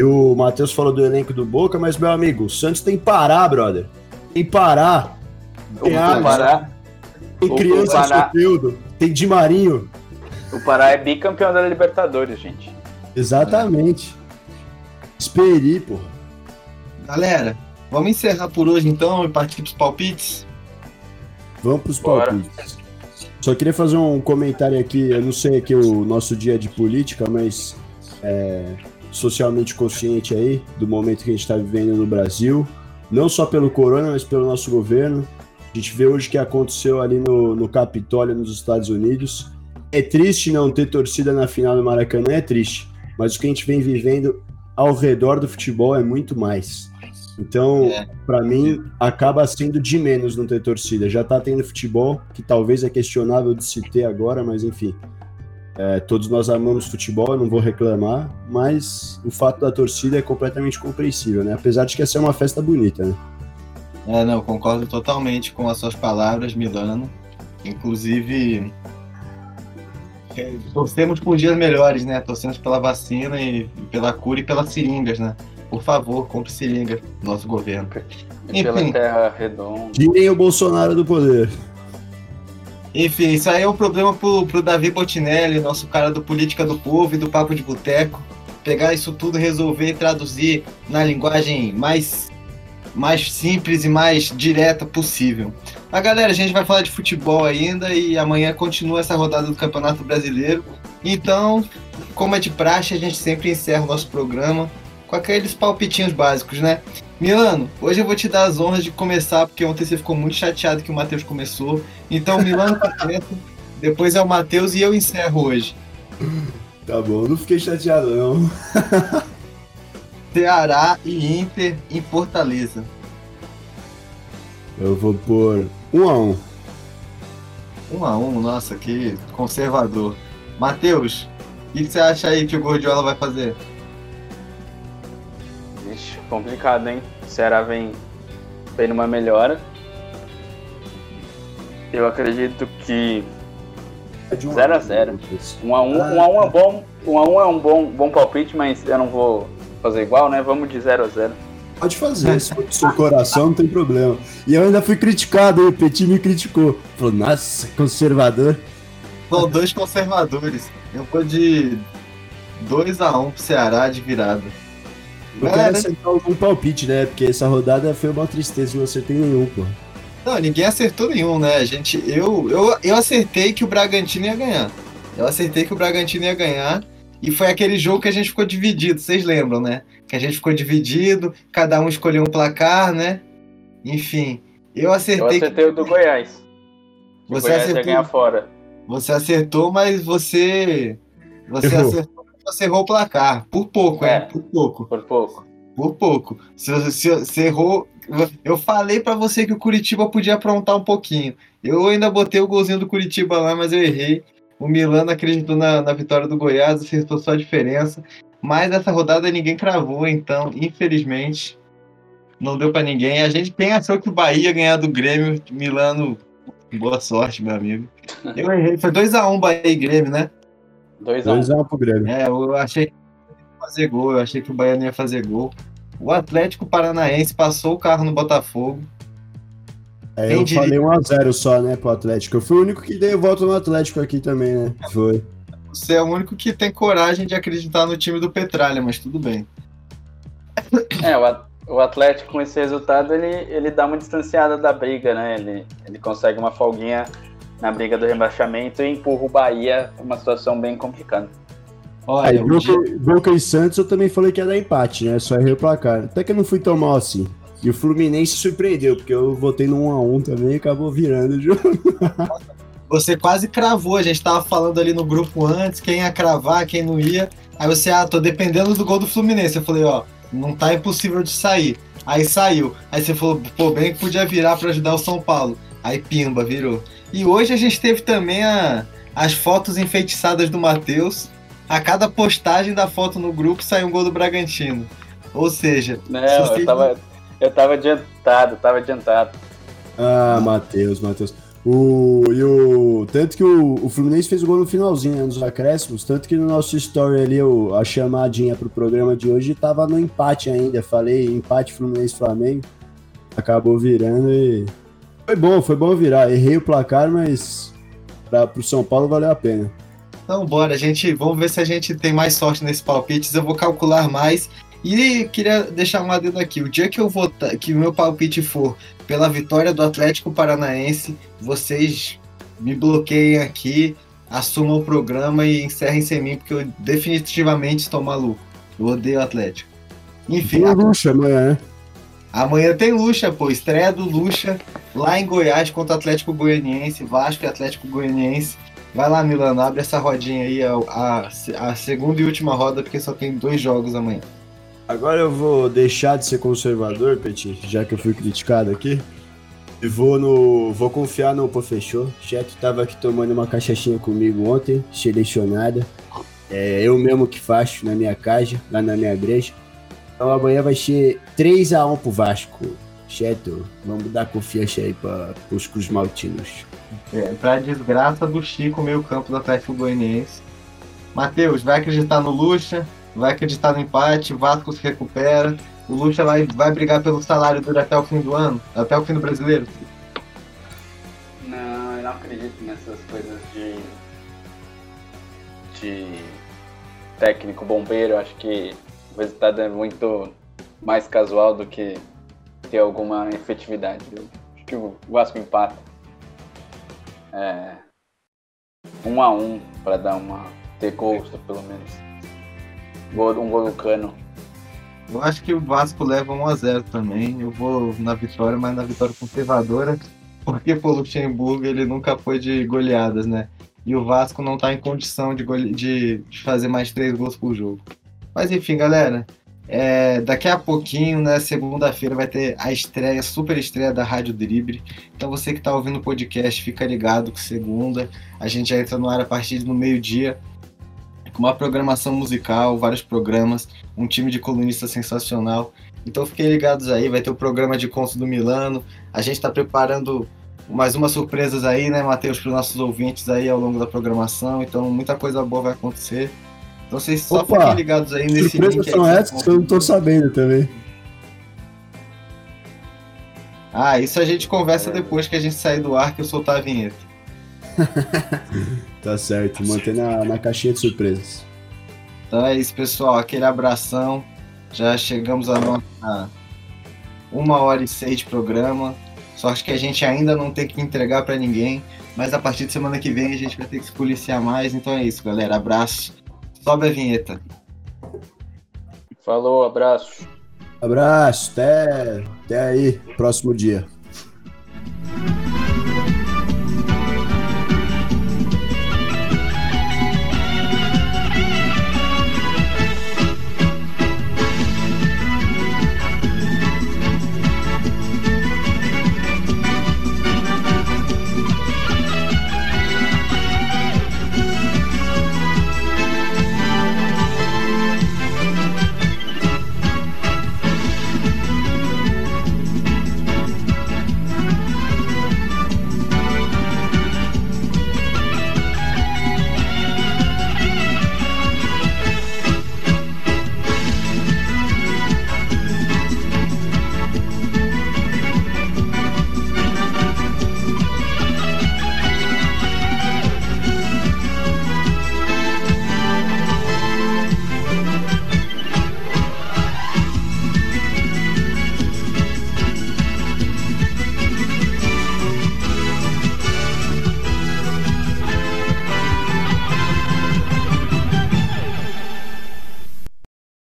o Matheus falou do elenco do Boca, mas, meu amigo, o Santos tem Pará, brother. Tem Pará. Tem Pará. Tem criança Pará. Tem Di Marinho. O Pará é bicampeão da Libertadores, gente. Exatamente. Esperi, porra. Galera, vamos encerrar por hoje então e partir pros palpites? Vamos pros Bora. palpites. Só queria fazer um comentário aqui, eu não sei aqui o nosso dia de política, mas é, socialmente consciente aí do momento que a gente está vivendo no Brasil, não só pelo corona, mas pelo nosso governo. A gente vê hoje o que aconteceu ali no, no Capitólio, nos Estados Unidos. É triste não ter torcida na final do Maracanã, é triste. Mas o que a gente vem vivendo ao redor do futebol é muito mais. Então, é. para mim, acaba sendo de menos não ter torcida. Já tá tendo futebol, que talvez é questionável de se ter agora, mas enfim. É, todos nós amamos futebol, não vou reclamar, mas o fato da torcida é completamente compreensível, né? Apesar de que essa é uma festa bonita, né? É, não, concordo totalmente com as suas palavras, Milano. Inclusive, é, torcemos por dias melhores, né? Torcemos pela vacina e pela cura e pelas seringas, né? Por favor, compre seringa, nosso governo. E Enfim, pela terra redonda. Tirem o Bolsonaro do poder. Enfim, isso aí é um problema pro, pro Davi Botinelli, nosso cara do Política do Povo e do Papo de Boteco. pegar isso tudo, resolver e traduzir na linguagem mais, mais simples e mais direta possível. Mas galera, a gente vai falar de futebol ainda e amanhã continua essa rodada do Campeonato Brasileiro. Então, como é de praxe, a gente sempre encerra o nosso programa com aqueles palpitinhos básicos, né? Milano, hoje eu vou te dar as honras de começar, porque ontem você ficou muito chateado que o Matheus começou. Então, Milano começa, depois é o Matheus e eu encerro hoje. Tá bom, não fiquei chateado não. Ceará e Inter em Fortaleza. Eu vou pôr um a um. Um a um, nossa, que conservador. Matheus, o que, que você acha aí que o Gordiola vai fazer? Ixi, complicado, hein? O Ceará vem, vem numa melhora. Eu acredito que É de um 0 a um. 0 1 a 1, Ah, 1 a 1 é bom, 1 a 1 é um bom, bom palpite, mas eu não vou fazer igual, né? Vamos de 0 a 0. Pode fazer, se for do seu coração, não tem problema. E eu ainda fui criticado, hein? O Petit me criticou. Falou, nossa, conservador. São dois conservadores. Eu vou de 2 a 1 pro Ceará de virada. Eu É, quero né? acertar algum palpite, né? Porque essa rodada foi uma tristeza, não acertei nenhum, pô. Não, ninguém acertou nenhum, né? A gente, eu, eu, eu acertei que o Bragantino ia ganhar. Eu acertei que o Bragantino ia ganhar. E foi aquele jogo que a gente ficou dividido, vocês lembram, né? Que a gente ficou dividido, cada um escolheu um placar, né? Enfim, eu Eu acertei, acertei o do Goiás. O Você Goiás ia acertou? ganhar fora. que você acertou, mas você. Você Errou. acertou, mas você errou o placar. Por pouco, É. hein? Por pouco. Por pouco. Por pouco. Se se- você errou. Eu falei pra você que o Curitiba podia aprontar um pouquinho. Eu ainda botei o golzinho do Curitiba lá, mas eu errei. O Milano acreditou na, na vitória do Goiás, acertou só a diferença. Mas essa rodada ninguém cravou, então, infelizmente, não deu pra ninguém. A gente quem achou que o Bahia ia ganhar do Grêmio, Milano, boa sorte, meu amigo. Eu errei. Foi 2x1 Bahia e Grêmio, né? 2 a 1. 2x1 pro Grêmio. É, eu achei que não ia fazer gol, eu achei que o Bahia não ia fazer gol. O Atlético Paranaense passou o carro no Botafogo. É, eu diria? falei 1x0 só, né, pro Atlético. Eu fui o único que dei volta no Atlético aqui também, né? Foi. Você é o único que tem coragem de acreditar no time do Petralha, mas tudo bem. É, o At- o Atlético com esse resultado, ele, ele dá uma distanciada da briga, né? Ele, ele consegue uma folguinha na briga do rebaixamento e empurra o Bahia uma situação bem complicada. Aí, Olha, o dia- Boca, Boca e Santos eu também falei que ia dar empate, né? Só errei o placar. Até que eu não fui tão mal assim. E o Fluminense surpreendeu, porque eu votei no 1x1 também e acabou virando o jogo. você quase cravou, a gente tava falando ali no grupo antes, quem ia cravar, quem não ia. Aí você, ah, tô dependendo do gol do Fluminense. Eu falei, ó, não tá impossível de sair. Aí saiu. Aí você falou, pô, bem que podia virar pra ajudar o São Paulo. Aí pimba, virou. E hoje a gente teve também a, as fotos enfeitiçadas do Matheus. A cada postagem da foto no grupo sai um gol do Bragantino. Ou seja, Não, Se eu você- tava, eu tava adiantado, tava adiantado. Ah, Matheus, Matheus. O, e o, tanto que o, o Fluminense fez o gol no finalzinho, né, nos acréscimos. Tanto que no nosso story ali, o, a chamadinha pro programa de hoje tava no empate ainda. Falei empate Fluminense-Flamengo. Acabou virando e. Foi bom, foi bom virar. Errei o placar, mas pra, pro São Paulo valeu a pena. Então, bora, gente. Vamos ver se a gente tem mais sorte nesses palpites. Eu vou calcular mais. E queria deixar um adendo aqui. O dia que eu votar, que o meu palpite for pela vitória do Atlético Paranaense, vocês me bloqueiem aqui, assumam o programa e encerrem sem mim, porque eu definitivamente estou maluco. Eu odeio o Atlético. Enfim, Tem Lucha amanhã, né? Amanhã tem Lucha, pô. Estreia do Lucha lá em Goiás contra o Atlético Goianiense, Vasco e Atlético Goianiense. Vai lá, Milano, abre essa rodinha aí, a, a, a segunda e última roda, porque só tem dois jogos amanhã. Agora eu vou deixar de ser conservador, Petit, já que eu fui criticado aqui. E vou no. Vou confiar no Pô Fechou. Cheto tava aqui tomando uma cachaçinha comigo ontem, selecionada. É eu mesmo que faço na minha casa, lá na minha igreja. Então amanhã vai ser 3x1 pro Vasco. Cheto, vamos dar confiança aí para os Cruz Maltinos. É, pra desgraça do Chico, meio campo do Atlético Goianiense. Matheus, vai acreditar no Lucha, vai acreditar no empate, Vasco se recupera. O Lucha vai, vai brigar pelo salário dele até o fim do ano, até o fim do brasileiro. Não, eu não acredito nessas coisas de. de técnico bombeiro, acho que o resultado é muito mais casual do que ter alguma efetividade. Eu acho que o Vasco empata. É, um a um para dar uma ter gosto pelo menos. Um gol no cano. Eu acho que o Vasco leva 1 a 0 também. Eu vou na vitória, mas na vitória conservadora, porque o Luxemburgo ele nunca foi de goleadas, né? E o Vasco não está em condição de, de, de, fazer mais três gols por jogo. Mas enfim, galera, é, daqui a pouquinho, né, segunda-feira, vai ter a estreia, super estreia da Rádio Drible. Então você que está ouvindo o podcast, fica ligado que segunda a gente já entra no ar a partir do meio-dia uma programação musical, vários programas, um time de colunistas sensacional. Então fiquem ligados aí, vai ter o programa de contos do Milano. A gente está preparando mais umas surpresas aí, né, Matheus, para os nossos ouvintes aí ao longo da programação. Então muita coisa boa vai acontecer. Então vocês só Opa, fiquem ligados aí nesse surpresas são essas que eu não estou sabendo também. Ah, isso a gente conversa depois que a gente sair do ar que eu soltar a vinheta. tá certo, manter na, na caixinha de surpresas. Então é isso, pessoal. Aquele abração. Já chegamos a nossa uma hora e seis de programa. Só acho que a gente ainda não tem que entregar para ninguém. Mas a partir de semana que vem a gente vai ter que se policiar mais. Então é isso, galera. Abraço. Sobe a vinheta. Falou, abraço. Abraço, até, até aí, próximo dia.